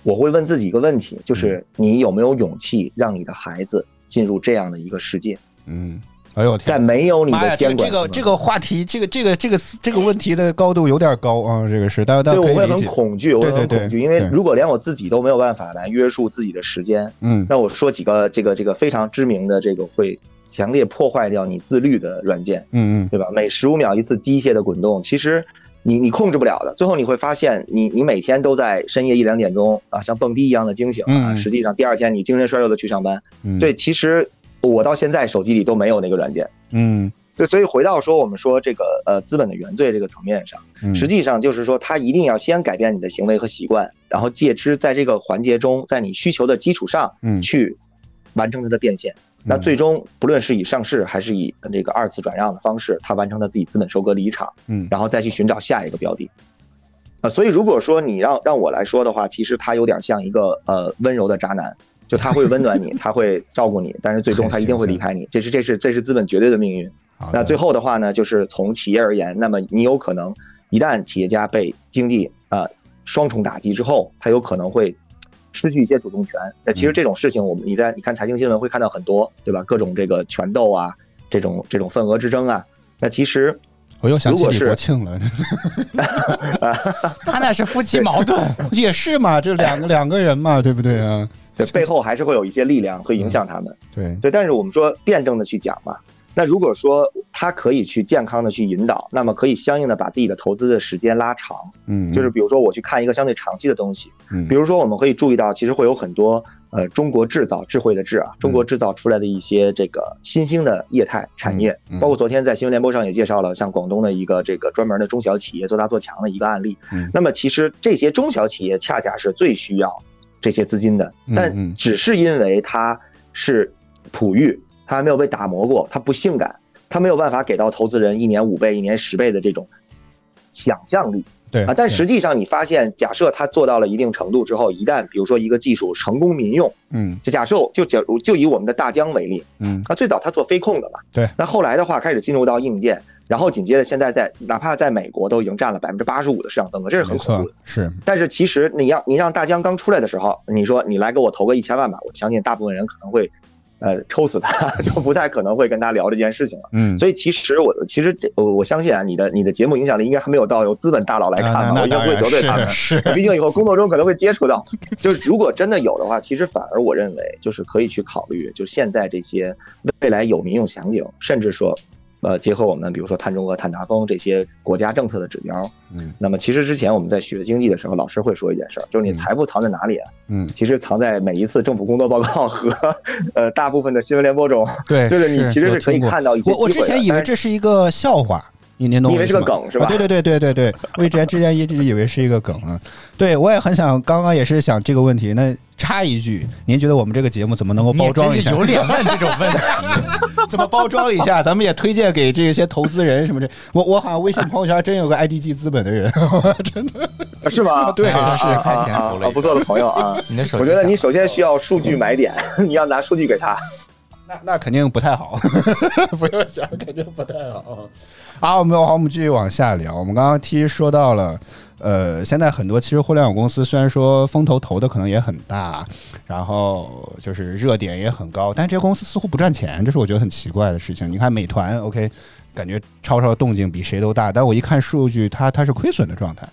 我会问自己一个问题，就是你有没有勇气让你的孩子进入这样的一个世界，嗯，哎呦天在天！没有你妈呀，的这个监管这个这个话题，这个这个这个这个问题的高度有点高啊，这个是大家大对，我会很。恐惧，我会对对对很恐惧，因为如果连我自己都没有办法来约束自己的时间，嗯那我说几个这个这个非常知名的这个会强烈破坏掉你自律的软件，嗯嗯对吧？每十五秒一次机械的滚动，其实你你控制不了的。最后你会发现你，你每天都在深夜一两点钟啊，像蹦迪一样的惊醒啊，嗯实际上第二天你精神衰弱的去上班。嗯，对，其实我到现在手机里都没有那个软件。嗯对，所以回到说我们说这个呃资本的原罪这个层面上，嗯，实际上就是说他一定要先改变你的行为和习惯，然后借之在这个环节中，在你需求的基础上，嗯去完成它的变现。那最终不论是以上市还是以这个二次转让的方式，他完成他自己资本收割离场，嗯然后再去寻找下一个标的。啊，所以如果说你让让我来说的话，其实他有点像一个呃温柔的渣男，就他会温暖你，他会照顾你，但是最终他一定会离开你，这是这是这是资本绝对的命运。那最后的话呢，就是从企业而言，那么你有可能一旦企业家被经济呃双重打击之后，他有可能会失去一些主动权。那其实这种事情，我们你在你看财经新闻会看到很多，对吧？各种这个权斗啊，这种这种份额之争啊。那其实我又想起李国庆了，他那是夫妻矛盾。也是嘛，这两个两个人嘛，对不对啊？这背后还是会有一些力量会影响他们。对，对，但是我们说辩证的去讲嘛，那如果说他可以去健康的去引导，那么可以相应的把自己的投资的时间拉长，嗯，就是比如说我去看一个相对长期的东西，嗯。比如说我们可以注意到，其实会有很多呃中国制造智慧的智啊，中国制造出来的一些这个新兴的业态产业，包括昨天在新闻联播上也介绍了，像广东的一个这个专门的中小企业做大做强的一个案例。嗯。那么其实这些中小企业恰恰是最需要这些资金的，但只是因为它是璞玉，它还没有被打磨过，它不性感，它没有办法给到投资人一年五倍、一年十倍的这种想象力。对啊，但实际上你发现，假设它做到了一定程度之后，一旦比如说一个技术成功民用，嗯。就假设就假如就以我们的大疆为例，嗯。那最早它做飞控的嘛，对，那后来的话开始进入到硬件，然后紧接着现在在哪怕在美国都已经占了百分之八十五的市场份额，这是很恐怖的。，是但是其实你让你让大疆刚出来的时候，你说你来给我投个一千万吧，我相信大部分人可能会，呃，抽死他，就不太可能会跟他聊这件事情了。嗯，所以其实我其实这我我相信啊，你的你的节目影响力应该还没有到由资本大佬来看吧，啊我应该不会得罪他们。是毕竟以后工作中可能会接触到，就是如果真的有的话，其实反而我认为就是可以去考虑，就现在这些未来有民用场景，甚至说，呃，结合我们比如说碳中和、碳达峰这些国家政策的指标，嗯那么其实之前我们在学经济的时候，老师会说一件事儿，就是你嗯财富藏在哪里啊？嗯，其实藏在每一次政府工作报告和呃大部分的新闻联播中，对，就是你其实是可以看到一些我我之前以为这是一个笑话。你您懂我你以为是个梗是吧啊对对对对对对，我以前之前一直以为是一个梗啊。对，我也很想，刚刚也是想这个问题。那插一句，您觉得我们这个节目怎么能够包装一下？有脸问这种问题。怎么包装一下？咱们也推荐给这些投资人什么的。我我好像微信朋友圈真有个 IDG 资本的人，真的是吗？对啊是啊啊开钱投了啊啊不错的朋友啊。你的手机我觉得你首先需要数据买点，你要拿数据给他。那那肯定不太好，不用想，肯定不太好。好，我们好，我们继续往下聊。我们刚刚提说到了，呃，现在很多其实互联网公司虽然说风投投的可能也很大，然后就是热点也很高，但这些公司似乎不赚钱，这是我觉得很奇怪的事情。你看美团，OK，感觉超超动静比谁都大，但我一看数据，它它是亏损的状态。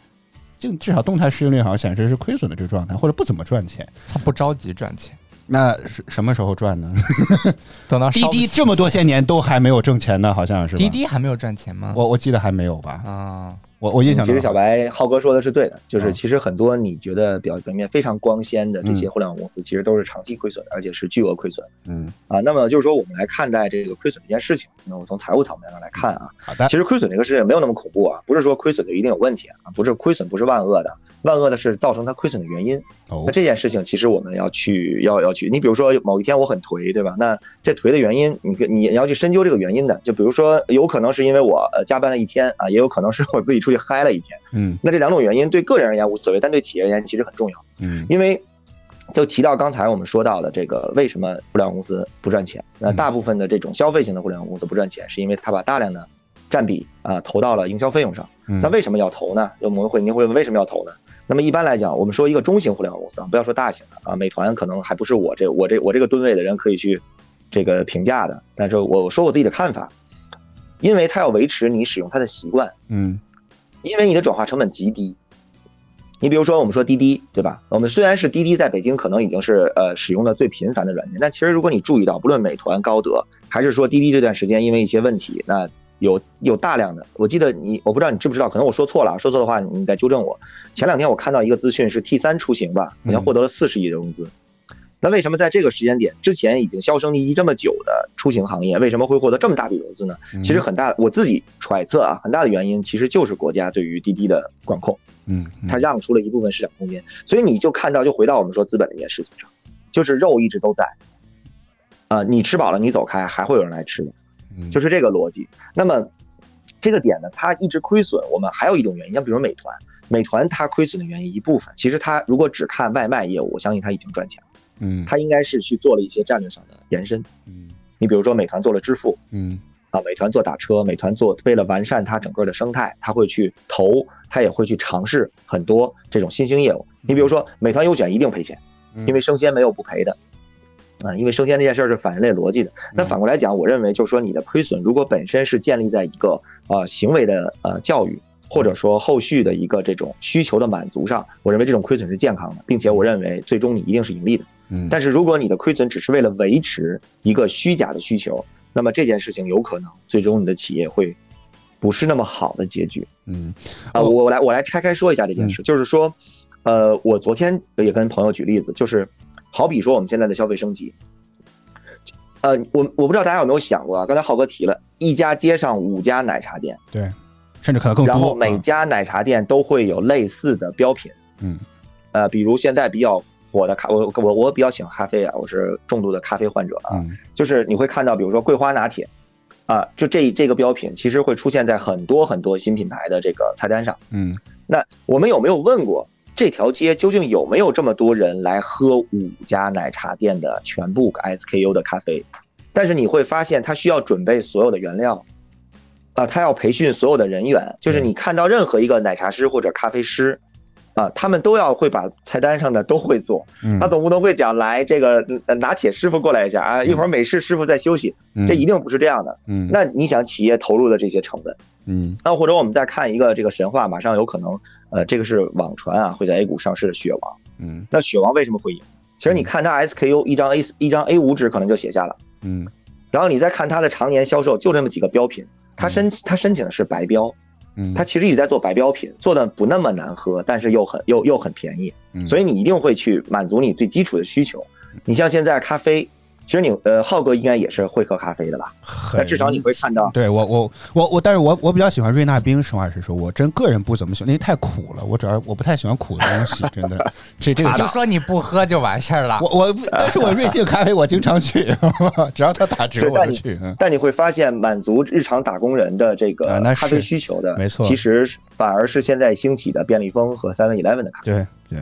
就至少动态市盈率好像显示是亏损的这个状态，或者不怎么赚钱。他不着急赚钱，那是什么时候赚呢？等到滴滴这么多些年都还没有挣钱呢，好像是？滴滴还没有赚钱吗？我我记得还没有吧？啊，我我印象其实小白浩哥说的是对的，就是嗯其实很多你觉得表表面非常光鲜的这些嗯互联网公司，其实都是长期亏损的，而且是巨额亏损嗯，啊。那么就是说，我们来看待这个亏损这件事情，那我从财务层面上来看啊，好的其，实亏损这个事情没有那么恐怖啊，不是说亏损就一定有问题啊，不是亏损不是万恶的，万恶的是造成它亏损的原因。哦那，这件事情其实我们要去要要去，你比如说某一天我很颓，对吧？那这颓的原因，你跟你你要去深究这个原因的。就比如说，有可能是因为我呃加班了一天啊，也有可能是我自己出去嗨了一天。嗯那这两种原因对个人而言无所谓，但对企业而言其实很重要，嗯因为就提到刚才我们说到的这个为什么互联网公司不赚钱？那嗯大部分的这种消费型的互联网公司不赚钱，是因为它把大量的占比啊投到了营销费用上。嗯，那为什么要投呢？我们会肯定会问为什么要投呢？那么一般来讲，我们说一个中型互联网公司啊，不要说大型的啊，美团可能还不是我这我这我这个吨位的人可以去这个评价的。但是我说我自己的看法，因为它要维持你使用它的习惯，嗯因为你的转化成本极低。你比如说，我们说滴滴，对吧？我们虽然是滴滴在北京可能已经是呃使用的最频繁的软件，但其实如果你注意到，不论美团、高德，还是说滴滴这段时间因为一些问题，那有有大量的，我记得你，我不知道你知不知道，可能我说错了，说错的话你再纠正我。前两天我看到一个资讯是 T 三出行吧，好像获得了四十亿的融资。那为什么在这个时间点之前已经销声匿迹这么久的出行行业，为什么会获得这么大笔融资呢？其实很大，我自己揣测啊，很大的原因其实就是国家对于滴滴的管控，嗯，它让出了一部分市场空间，所以你就看到，就回到我们说资本这件事情上，就是肉一直都在，啊，你吃饱了你走开，还会有人来吃的，就是这个逻辑。那么这个点呢，它一直亏损，我们还有一种原因，像比如美团，美团它亏损的原因一部分，其实它如果只看外卖业务，我相信它已经赚钱了。嗯，它应该是去做了一些战略上的延伸。嗯，你比如说美团做了支付，嗯，啊，美团做打车，美团做为了完善它整个的生态，它会去投，它也会去尝试很多这种新兴业务。你比如说美团优选一定赔钱，因为生鲜没有不赔的，啊，因为生鲜这件事儿是反人类逻辑的。那反过来讲，我认为就是说你的亏损如果本身是建立在一个呃行为的呃教育。或者说后续的一个这种需求的满足上，我认为这种亏损是健康的，并且我认为最终你一定是盈利的。嗯，但是如果你的亏损只是为了维持一个虚假的需求，那么这件事情有可能最终你的企业会不是那么好的结局。嗯，啊，我来我来拆开说一下这件事，就是说，呃，我昨天也跟朋友举例子，就是好比说我们现在的消费升级，呃，我我不知道大家有没有想过啊，刚才浩哥提了一家街上五家奶茶店，对。甚至可能更多。然后每家奶茶店都会有类似的标品，嗯，呃，比如现在比较火的咖，我我我比较喜欢咖啡啊，我是重度的咖啡患者啊，就是你会看到，比如说桂花拿铁，啊，就这这个标品其实会出现在很多很多新品牌的这个菜单上，嗯，那我们有没有问过这条街究竟有没有这么多人来喝五家奶茶店的全部 SKU 的咖啡？但是你会发现，它需要准备所有的原料。啊，他要培训所有的人员，就是你看到任何一个奶茶师或者咖啡师，啊，他们都要会把菜单上的都会做，他总不能会讲来这个拿铁师傅过来一下啊，一会儿美式师傅在休息，这一定不是这样的。嗯，那你想企业投入的这些成本，嗯，那或者我们再看一个这个神话，马上有可能，呃，这个是网传啊，会在 A 股上市的雪王，嗯，那雪王为什么会赢？其实你看它 SKU 一张 A 一张 A 五纸可能就写下了，嗯，然后你再看它的常年销售就这么几个标品。他申他申请的是白标，嗯，他其实一直在做白标品，做的不那么难喝，但是又很又又很便宜，所以你一定会去满足你最基础的需求。你像现在咖啡。其实你呃，浩哥应该也是会喝咖啡的吧？那至少你会看到。对我我我我，但是我我比较喜欢瑞纳冰。实话实说，我真个人不怎么喜欢，因为太苦了。我主要我不太喜欢苦的东西，真的。这这个就说你不喝就完事儿了。我我，但是我瑞幸咖啡我经常去，只要他打折我就去。但你会发现，满足日常打工人的这个咖啡需求的，没错，其实反而是现在兴起的便利蜂和 Seven Eleven 的咖啡。对对。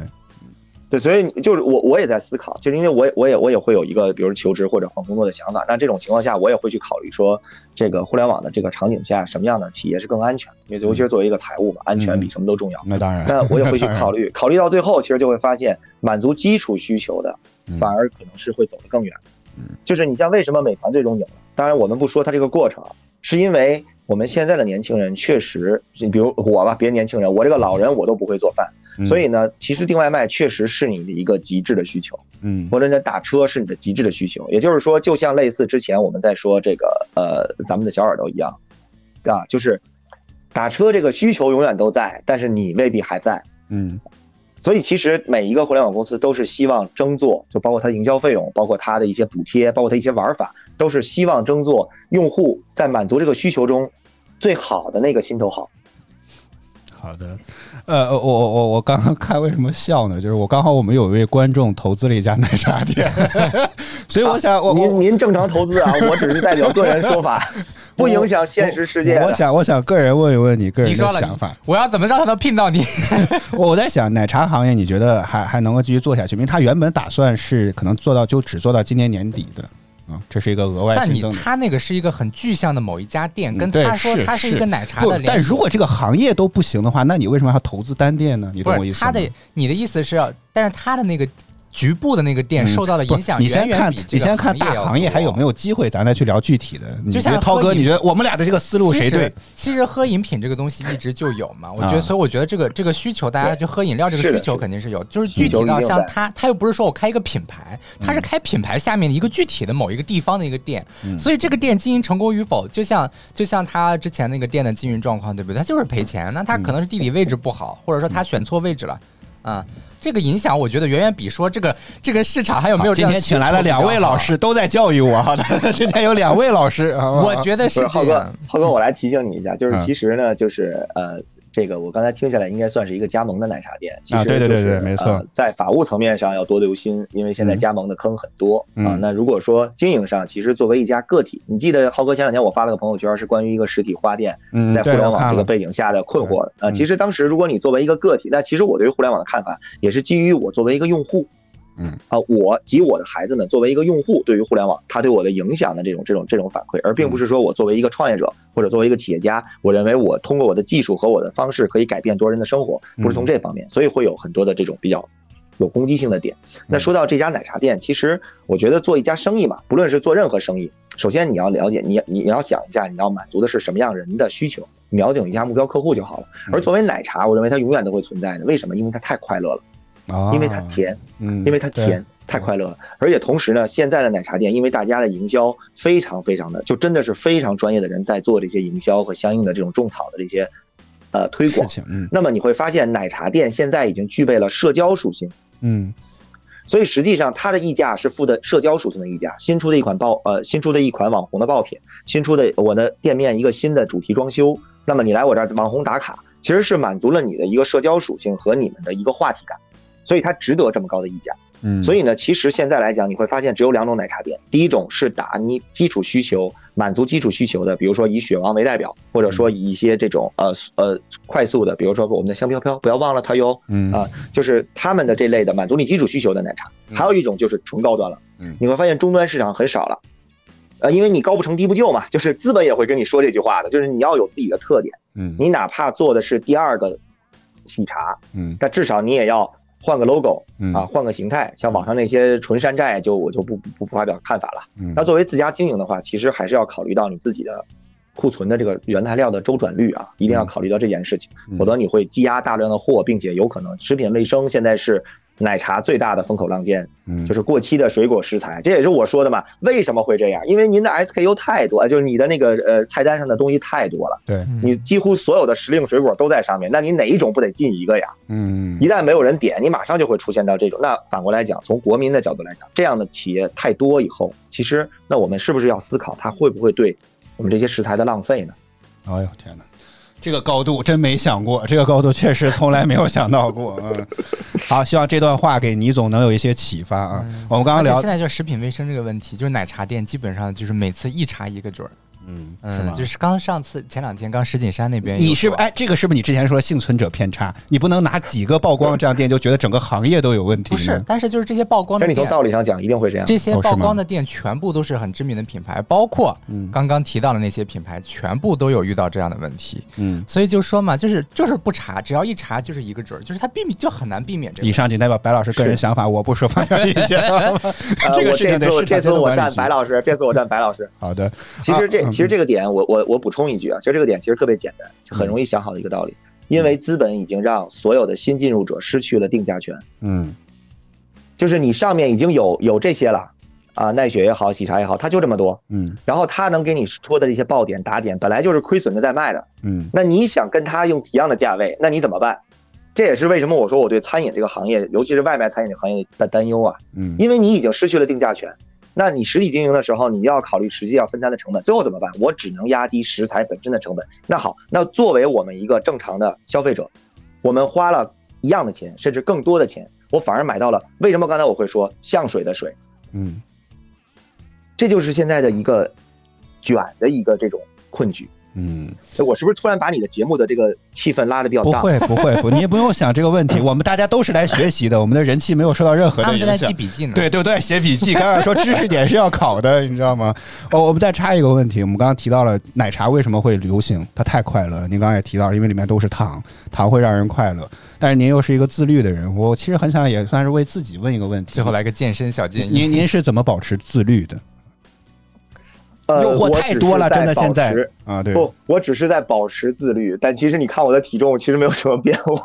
对，所以就是我我也在思考，就是因为我也我也我也会有一个，比如求职或者换工作的想法。那这种情况下，我也会去考虑说，这个互联网的这个场景下，什么样的企业是更安全？因为尤其是作为一个财务嘛，安全比什么都重要。那当然。那我也会去 考虑，考虑到最后，其实就会发现，满足基础需求的，反而可能是会走得更远。嗯，就是你像为什么美团最终赢了？当然，我们不说它这个过程，是因为我们现在的年轻人确实，你比如我吧，别年轻人，我这个老人我都不会做饭。所以呢，其实订外卖确实是你的一个极致的需求，嗯，或者你打车是你的极致的需求。也就是说，就像类似之前我们在说这个呃咱们的小耳朵一样，啊，就是打车这个需求永远都在，但是你未必还在，嗯。所以其实每一个互联网公司都是希望争做，就包括它的营销费用，包括它的一些补贴，包括它一些玩法，都是希望争做用户在满足这个需求中最好的那个心头好。好的，呃，我我我我刚刚看为什么笑呢？就是我刚好我们有一位观众投资了一家奶茶店，所以我想，我您您正常投资啊，我只是代表个人说法，不影响现实世界。我想，我想个人问一问你个人的想法，我要怎么让他能聘到你？我在想，奶茶行业你觉得还还能够继续做下去？因为他原本打算是可能做到就只做到今年年底的。啊，这是一个额外但你他那个是一个很具象的某一家店，跟他说他是一个奶茶的。但如果这个行业都不行的话，那你为什么要投资单店呢？你懂我意思？他的你的意思是要，但是他的那个局部的那个店嗯受到的影响，你先看，你先看大行业还有没有。机会，咱再去聊具体的。你就像觉得涛哥，你觉得我们俩的这个思路谁对？其实喝饮品这个东西一直就有嘛，我觉得，啊所以我觉得这个这个需求，大家就喝饮料这个需求肯定是有，就是具体到像他，他又不是说我开一个品牌，他是开品牌下面的一个具体的某一个地方的一个店，所以这个店经营成功与否，就像就像他之前那个店的经营状况，对不对？他就是赔钱，那他可能是地理位置不好，或者说他选错位置了，啊。这个影响，我觉得远远比说这个这个市场还有没有这今样天请来了两位老师，都在教育我。今天有两位老师，我觉得是是浩哥。，浩哥，我来提醒你一下，就是嗯其实呢，就是呃，这个我刚才听下来，应该算是一个加盟的奶茶店。其啊对对对没错呃在法务层面上要多留心，因为现在嗯加盟的坑很多啊嗯。那如果说经营上，其实作为一家个体，你记得浩哥前两天我发了个朋友圈，是关于一个实体花店嗯在互联网这个背景下的困惑。呃，嗯其实当时如果你作为一个个体，那其实我对于互联网的看法也是基于我作为一个用户。嗯。啊，我及我的孩子们作为一个用户，对于互联网它对我的影响的这种这种这种反馈，而并不是说我作为一个创业者或者作为一个企业家，我认为我通过我的技术和我的方式可以改变多少人的生活，不是从这方面，所以会有很多的这种比较有攻击性的点。那说到这家奶茶店，其实我觉得做一家生意嘛，不论是做任何生意，首先你要了解，你你你要想一下，你要满足的是什么样人的需求，瞄准一下目标客户就好了。而作为奶茶，我认为它永远都会存在的，为什么？因为它太快乐了，啊因为它甜。嗯，因为它甜，太快乐了。而且同时呢，现在的奶茶店，因为大家的营销非常非常的，就真的是非常专业的人在做这些营销和相应的这种种草的这些呃推广。嗯那么你会发现，奶茶店现在已经具备了社交属性。嗯所以实际上，它的溢价是付的社交属性的溢价。新出的一款爆呃，新出的一款网红的爆品，新出的我的店面一个新的主题装修，那么你来我这儿网红打卡，其实是满足了你的一个社交属性和你们的一个话题感，所以它值得这么高的溢价。嗯，所以呢，其实现在来讲，你会发现只有两种奶茶店。第一种是打你基础需求、满足基础需求的，比如说以雪王为代表，或者说以一些这种呃呃快速的，比如说我们的香飘飘，不要忘了它哟嗯啊，就是他们的这类的满足你基础需求的奶茶。还有一种就是纯高端了，嗯你会发现终端市场很少了。呃，因为你高不成低不就嘛，就是资本也会跟你说这句话的，就是你要有自己的特点，嗯你哪怕做的是第二个喜茶，嗯但至少你也要换个 logo 嗯啊，换个形态。像网上那些纯山寨，就我就不不不发表看法了。嗯那作为自家经营的话，其实还是要考虑到你自己的库存的这个原材料的周转率啊，一定要考虑到这件事情，嗯否则你会积压大量的货，并且有可能食品卫生现在是。奶茶最大的风口浪尖，嗯就是过期的水果食材，这也是我说的嘛。为什么会这样？因为您的 SKU 太多，就是你的那个呃菜单上的东西太多了，对，你几乎所有的时令水果都在上面，那你哪一种不得进一个呀？嗯一旦没有人点，你马上就会出现到这种。那反过来讲，从国民的角度来讲，这样的企业太多以后，其实那我们是不是要思考，它会不会对我们这些食材的浪费呢？哎呦天哪！这个高度真没想过，这个高度确实从来没有想到过。嗯，好，希望这段话给倪总能有一些启发啊。我们刚刚聊现，在就是食品卫生这个问题，就是奶茶店基本上就是每次一查一个准儿。嗯，就是刚上次前两天刚石景山那边，你是不哎，这个是不是你之前说幸存者偏差？你不能拿几个曝光这样店就觉得整个行业都有问题？不是？但是就是这些曝光的但你从店，道理上讲，一定会这样。这些曝光的店全部都是很知名的品牌，包括嗯刚刚提到的那些品牌，全部都有遇到这样的问题。嗯，所以就说嘛，就是就是不查，只要一查就是一个准儿，就是他避免就很难避免这个以。上仅代表白老师个人想法，我不说发表意见。呃，这个我这次我事情得市场这次我站白老师，这次我站白老师。好的，其实这实这个点，我我我补充一句啊，其实这个点其实特别简单，就很容易想好的一个道理。因为资本已经让所有的新进入者失去了定价权，嗯。就是你上面已经有有这些了，啊，奈雪也好，喜茶也好，它就这么多，嗯。然后它能给你说的这些爆点打点，本来就是亏损的在卖的，嗯。那你想跟它用一样的价位，那你怎么办？这也是为什么我说我对餐饮这个行业，尤其是外卖餐饮这个行业的担忧啊，嗯。因为你已经失去了定价权。那你实体经营的时候，你要考虑实际要分摊的成本，最后怎么办？我只能压低食材本身的成本。那好，那作为我们一个正常的消费者，我们花了一样的钱，甚至更多的钱，我反而买到了。为什么刚才我会说像水的水？嗯这就是现在的一个卷的一个这种困局。嗯，我是不是突然把你的节目的这个气氛拉的比较大？不会不会不，你也不用想这个问题，我们大家都是来学习的，我们的人气没有受到任何的影响他们正在记。笔记呢。对对对，写笔记。刚才说知识点是要考的，你知道吗？哦，我们再插一个问题，我们刚刚提到了奶茶为什么会流行，它太快乐了。您刚刚也提到了，因为里面都是糖，糖会让人快乐。但是您又是一个自律的人，我其实很想也算是为自己问一个问题。最后来个健身小建议。您您是怎么保持自律的？呃，诱惑太多了，真的现在啊，对，不，我只是在保持自律，但其实你看我的体重，其实没有什么变化。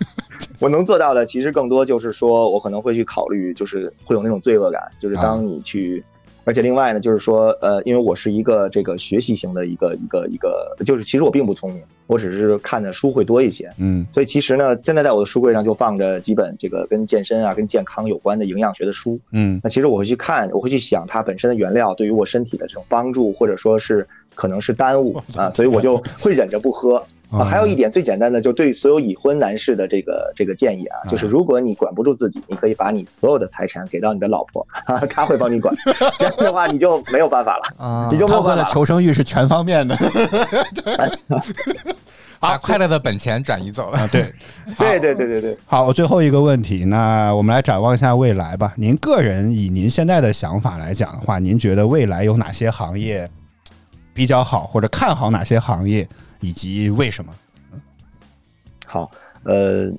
我能做到的，其实更多就是说我可能会去考虑，就是会有那种罪恶感，就是当你去，而且另外呢，就是说，呃，因为我是一个这个学习型的一个一个一个，就是其实我并不聪明，我只是看的书会多一些，嗯所以其实呢，现在在我的书柜上就放着几本这个跟健身啊、跟健康有关的营养学的书。嗯那其实我会去看，我会去想它本身的原料对于我身体的这种帮助，或者说是可能是耽误 啊，所以我就会忍着不喝。啊，还有一点最简单的，就对所有已婚男士的这个这个建议啊，就是如果你管不住自己，你可以把你所有的财产给到你的老婆，哈，她会帮你管，这样的话你就没有办法了，啊你就没有办法了。求生欲是全方面的。把快乐的本钱转移走了。啊，对，对对对对对，好，最后一个问题，那我们来展望一下未来吧。您个人以您现在的想法来讲的话，您觉得未来有哪些行业比较好，或者看好哪些行业，以及为什么？好，呃，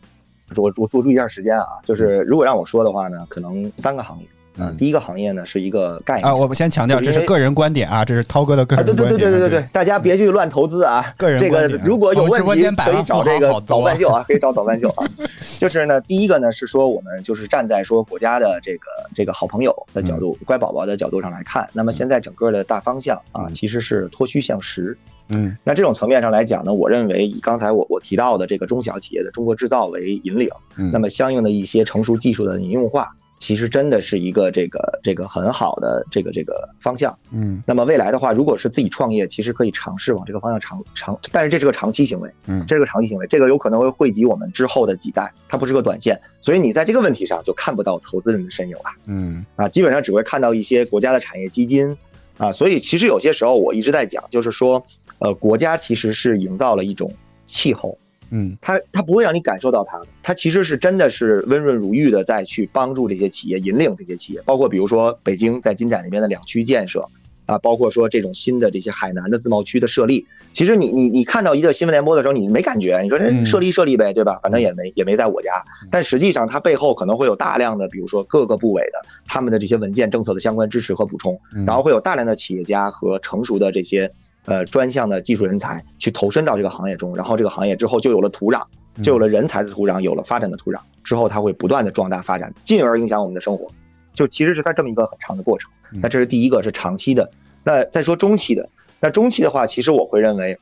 我我我注意一下时间啊，就是如果让我说的话呢，可能三个行业。嗯第一个行业呢是一个概念啊，我们先强调，这是个人观点啊，这是涛哥的个啊，人观点。对对对对对对对，大家别去乱投资啊！个人这个如果有问题可以找这个早饭秀啊，可以找早饭秀啊。就是呢，第一个呢是说我们就是站在说国家的这个这个好朋友的角度、乖宝宝的角度上来看，那么现在整个的大方向啊嗯其实是脱虚向实。嗯那这种层面上来讲呢，我认为以刚才我我提到的这个中小企业的中国制造为引领，嗯那么相应的一些成熟技术的应用化，其实真的是一个这个这个很好的这个这个方向。嗯那么未来的话，如果是自己创业，其实可以尝试往这个方向长长，但是这是个长期行为，嗯这是个长期行为，这个有可能会惠及我们之后的几代，它不是个短线，所以你在这个问题上就看不到投资人的身影了嗯啊，基本上只会看到一些国家的产业基金啊，所以其实有些时候我一直在讲，就是说，呃，国家其实是营造了一种气候，嗯。它它不会让你感受到它的，它其实是真的是温润如玉的在去帮助这些企业，引领这些企业，包括比如说北京在金展那边的两区建设啊，包括说这种新的这些海南的自贸区的设立，其实你你你看到一个新闻联播的时候，你没感觉，你说这嗯。设立设立呗，对吧？反正也没也没在我家，但实际上它背后可能会有大量的，比如说各个部委的他们的这些文件政策的相关支持和补充，嗯。然后会有大量的企业家和成熟的这些呃专项的技术人才去投身到这个行业中，然后这个行业之后就有了土壤，就有了人才的土壤，有了发展的土壤，之后它会不断的壮大发展，进而影响我们的生活。就其实是它这么一个很长的过程。那这是第一个是长期的，那再说中期的，那中期的话，其实我会认为，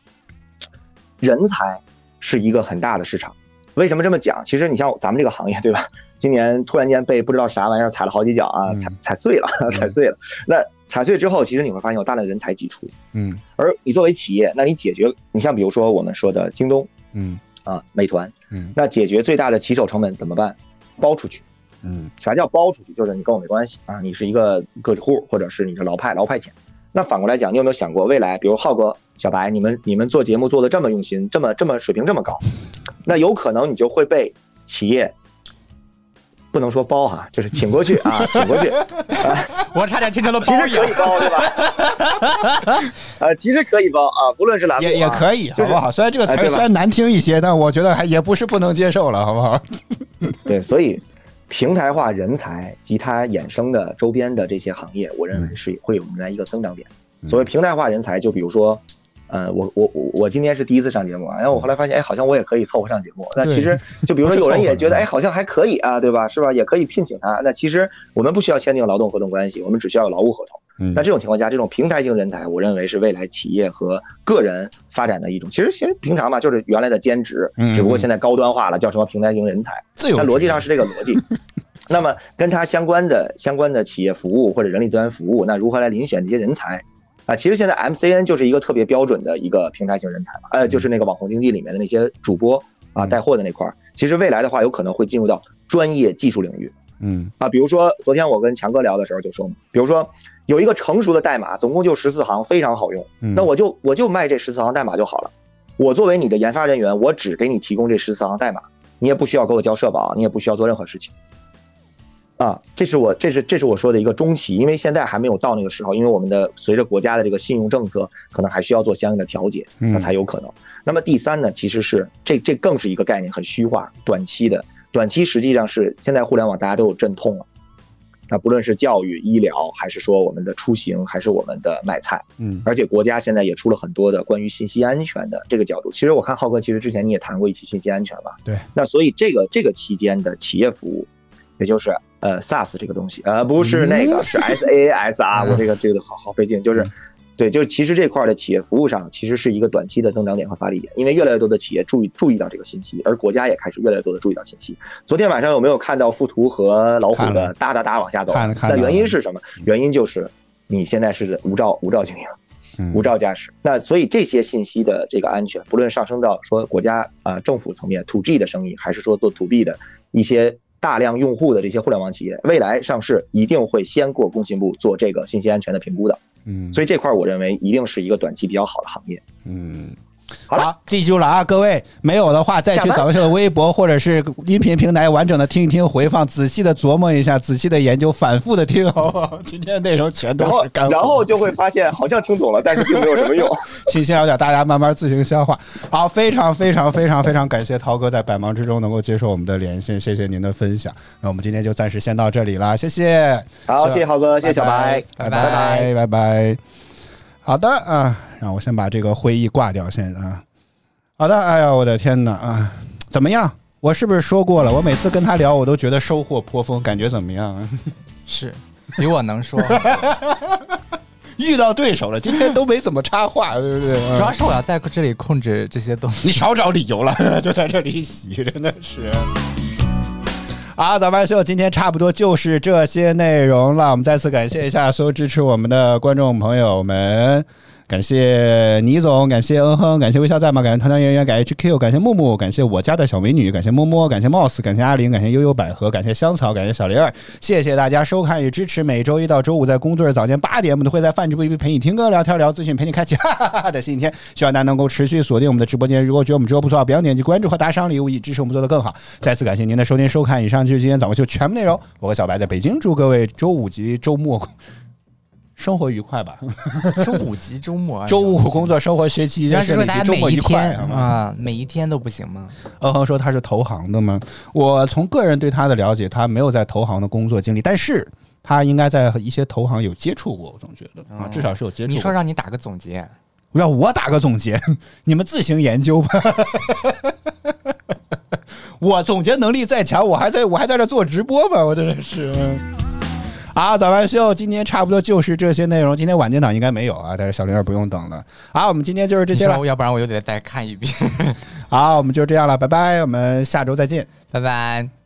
人才是一个很大的市场。为什么这么讲？其实你像咱们这个行业，对吧？今年突然间被不知道啥玩意儿踩了好几脚啊，踩踩碎了，踩碎了。那踩碎之后，其实你会发现有大量的人才挤出。嗯而你作为企业，那你解决，你像比如说我们说的京东嗯啊、美团，嗯那解决最大的起手成本怎么办？包出去。嗯啥叫包出去？就是你跟我没关系啊，你是一个个体户，或者是你是劳派劳派遣。那反过来讲，你有没有想过未来，比如浩哥、小白，你们你们做节目做的这么用心，这么这么水平这么高，那有可能你就会被企业不能说包哈，就是请过去 啊，请过去。我差点听成了包其实可以包，对吧？呃，其实可以包啊，不论是栏目、啊、也也可以，就是好不好？虽然这个词虽然难听一些，但我觉得还也不是不能接受了，好不好？对，所以平台化人才及它衍生的周边的这些行业，我认为是会有未来一个增长点。所谓平台化人才，就比如说，呃，我我我我今天是第一次上节目啊，然后我后来发现，哎，好像我也可以凑合上节目。那其实 就比如说有人也觉得，哎，好像还可以啊，对吧？是吧？也可以聘请他。那其实我们不需要签订劳动合同关系，我们只需要有劳务合同。嗯那这种情况下，这种平台型人才，我认为是未来企业和个人发展的一种。其实其实平常嘛，就是原来的兼职嗯，只不过现在高端化了，叫什么平台型人才。那逻辑上是这个逻辑。那么跟它相关的相关的企业服务或者人力资源服务，那如何来遴选这些人才？啊，其实现在 MCN 就是一个特别标准的一个平台型人才嘛，呃，就是那个网红经济里面的那些主播啊，带货的那块儿。其实未来的话，有可能会进入到专业技术领域，嗯啊。比如说昨天我跟强哥聊的时候就说嘛，比如说有一个成熟的代码，总共就十四行，非常好用，嗯那我就我就卖这十四行代码就好了。我作为你的研发人员，我只给你提供这十四行代码，你也不需要给我交社保，你也不需要做任何事情。啊，这是我这是这是我说的一个中期，因为现在还没有到那个时候，因为我们的随着国家的这个信用政策，可能还需要做相应的调节，嗯那才有可能。那么第三呢，其实是这这更是一个概念，很虚化，短期的，短期实际上是现在互联网大家都有阵痛了。那不论是教育、医疗，还是说我们的出行，还是我们的买菜，嗯而且国家现在也出了很多的关于信息安全的这个角度。其实我看浩哥，其实之前你也谈过一期信息安全吧？对。那所以这个这个期间的企业服务，也就是呃 SaaS 这个东西，呃不是那个、是 SaaS 啊，我这个这个好好费劲，就是。对，就是其实这块的企业服务上，其实是一个短期的增长点和发力点，因为越来越多的企业注意注意到这个信息，而国家也开始越来越多的注意到信息。昨天晚上有没有看到富途和老虎的哒哒哒往下走？那看看到了原因是什么？原因就是你现在是无照无照经营。嗯无照驾驶。那所以这些信息的这个安全，不论上升到说国家啊、政府层面 to G 的生意，还是说做 to B 的一些大量用户的这些互联网企业，未来上市一定会先过工信部做这个信息安全的评估的。嗯所以这块儿我认为一定是一个短期比较好的行业。嗯。好了，记住了啊，各位，没有的话再去下班早班秀的微博或者是音频平台完整的听一听回放，仔细的琢磨一下，仔细的研究，反复的听，好不好？今天的内容全都是干货，然后就会发现好像听懂了，但是并没有什么用。信息量点，大家慢慢自行消化。好，非常非常非常非常感谢涛哥在百忙之中能够接受我们的连线，谢谢您的分享。那我们今天就暂时先到这里了，谢谢。好，谢谢浩哥，谢谢小白，拜拜拜拜拜。好的啊，让我先把这个会议挂掉先啊。好的，哎呀，我的天哪啊，怎么样？我是不是说过了？我每次跟他聊，我都觉得收获颇丰，感觉怎么样？是比我能说，遇到对手了，今天都没怎么插话，对不对？主要是我要在这里控制这些东西。你少找理由了，就在这里洗，真的是。好，早班秀今天差不多就是这些内容了。我们再次感谢一下所有支持我们的观众朋友们，感谢倪总，感谢嗯哼，感谢微笑在吗？感谢团团圆圆，感谢 HQ，感谢木木，感谢我家的小美女，感谢摸摸，感谢 Moss，感谢阿玲，感谢悠悠百合，感谢香草，感谢小玲儿，谢谢大家收看与支持。每周一到周五在工作日早间八点，我们都会在饭直播一陪你听歌、聊天、聊资讯，陪你开启哈哈哈哈的新一天。希望大家能够持续锁定我们的直播间。如果觉得我们直播不错，不要点击关注和打赏礼物，以支持我们做得更好。再次感谢您的收听收看，以上就是今天早上秀全部内容。我和小白在北京，祝各位周五及周末生活愉快吧。周五及周末，周五工作、生活、学习，要是说大家周末每一愉快，天？啊，每一天都不行吗？嗯哼说他是投行的吗？我从个人对他的了解，他没有在投行的工作经历，但是他应该在一些投行有接触过，我总觉得啊，至少是有接触过。你说让你打个总结，让我打个总结，你们自行研究吧。我总结能力再强，我还在我还在这做直播吧，我真的是。好，早班秀今天差不多就是这些内容。今天晚间档应该没有啊，但是小玲儿不用等了。好，我们今天就是这些了。要不然我又得再看一遍。好，我们就这样了，拜拜，我们下周再见。拜拜。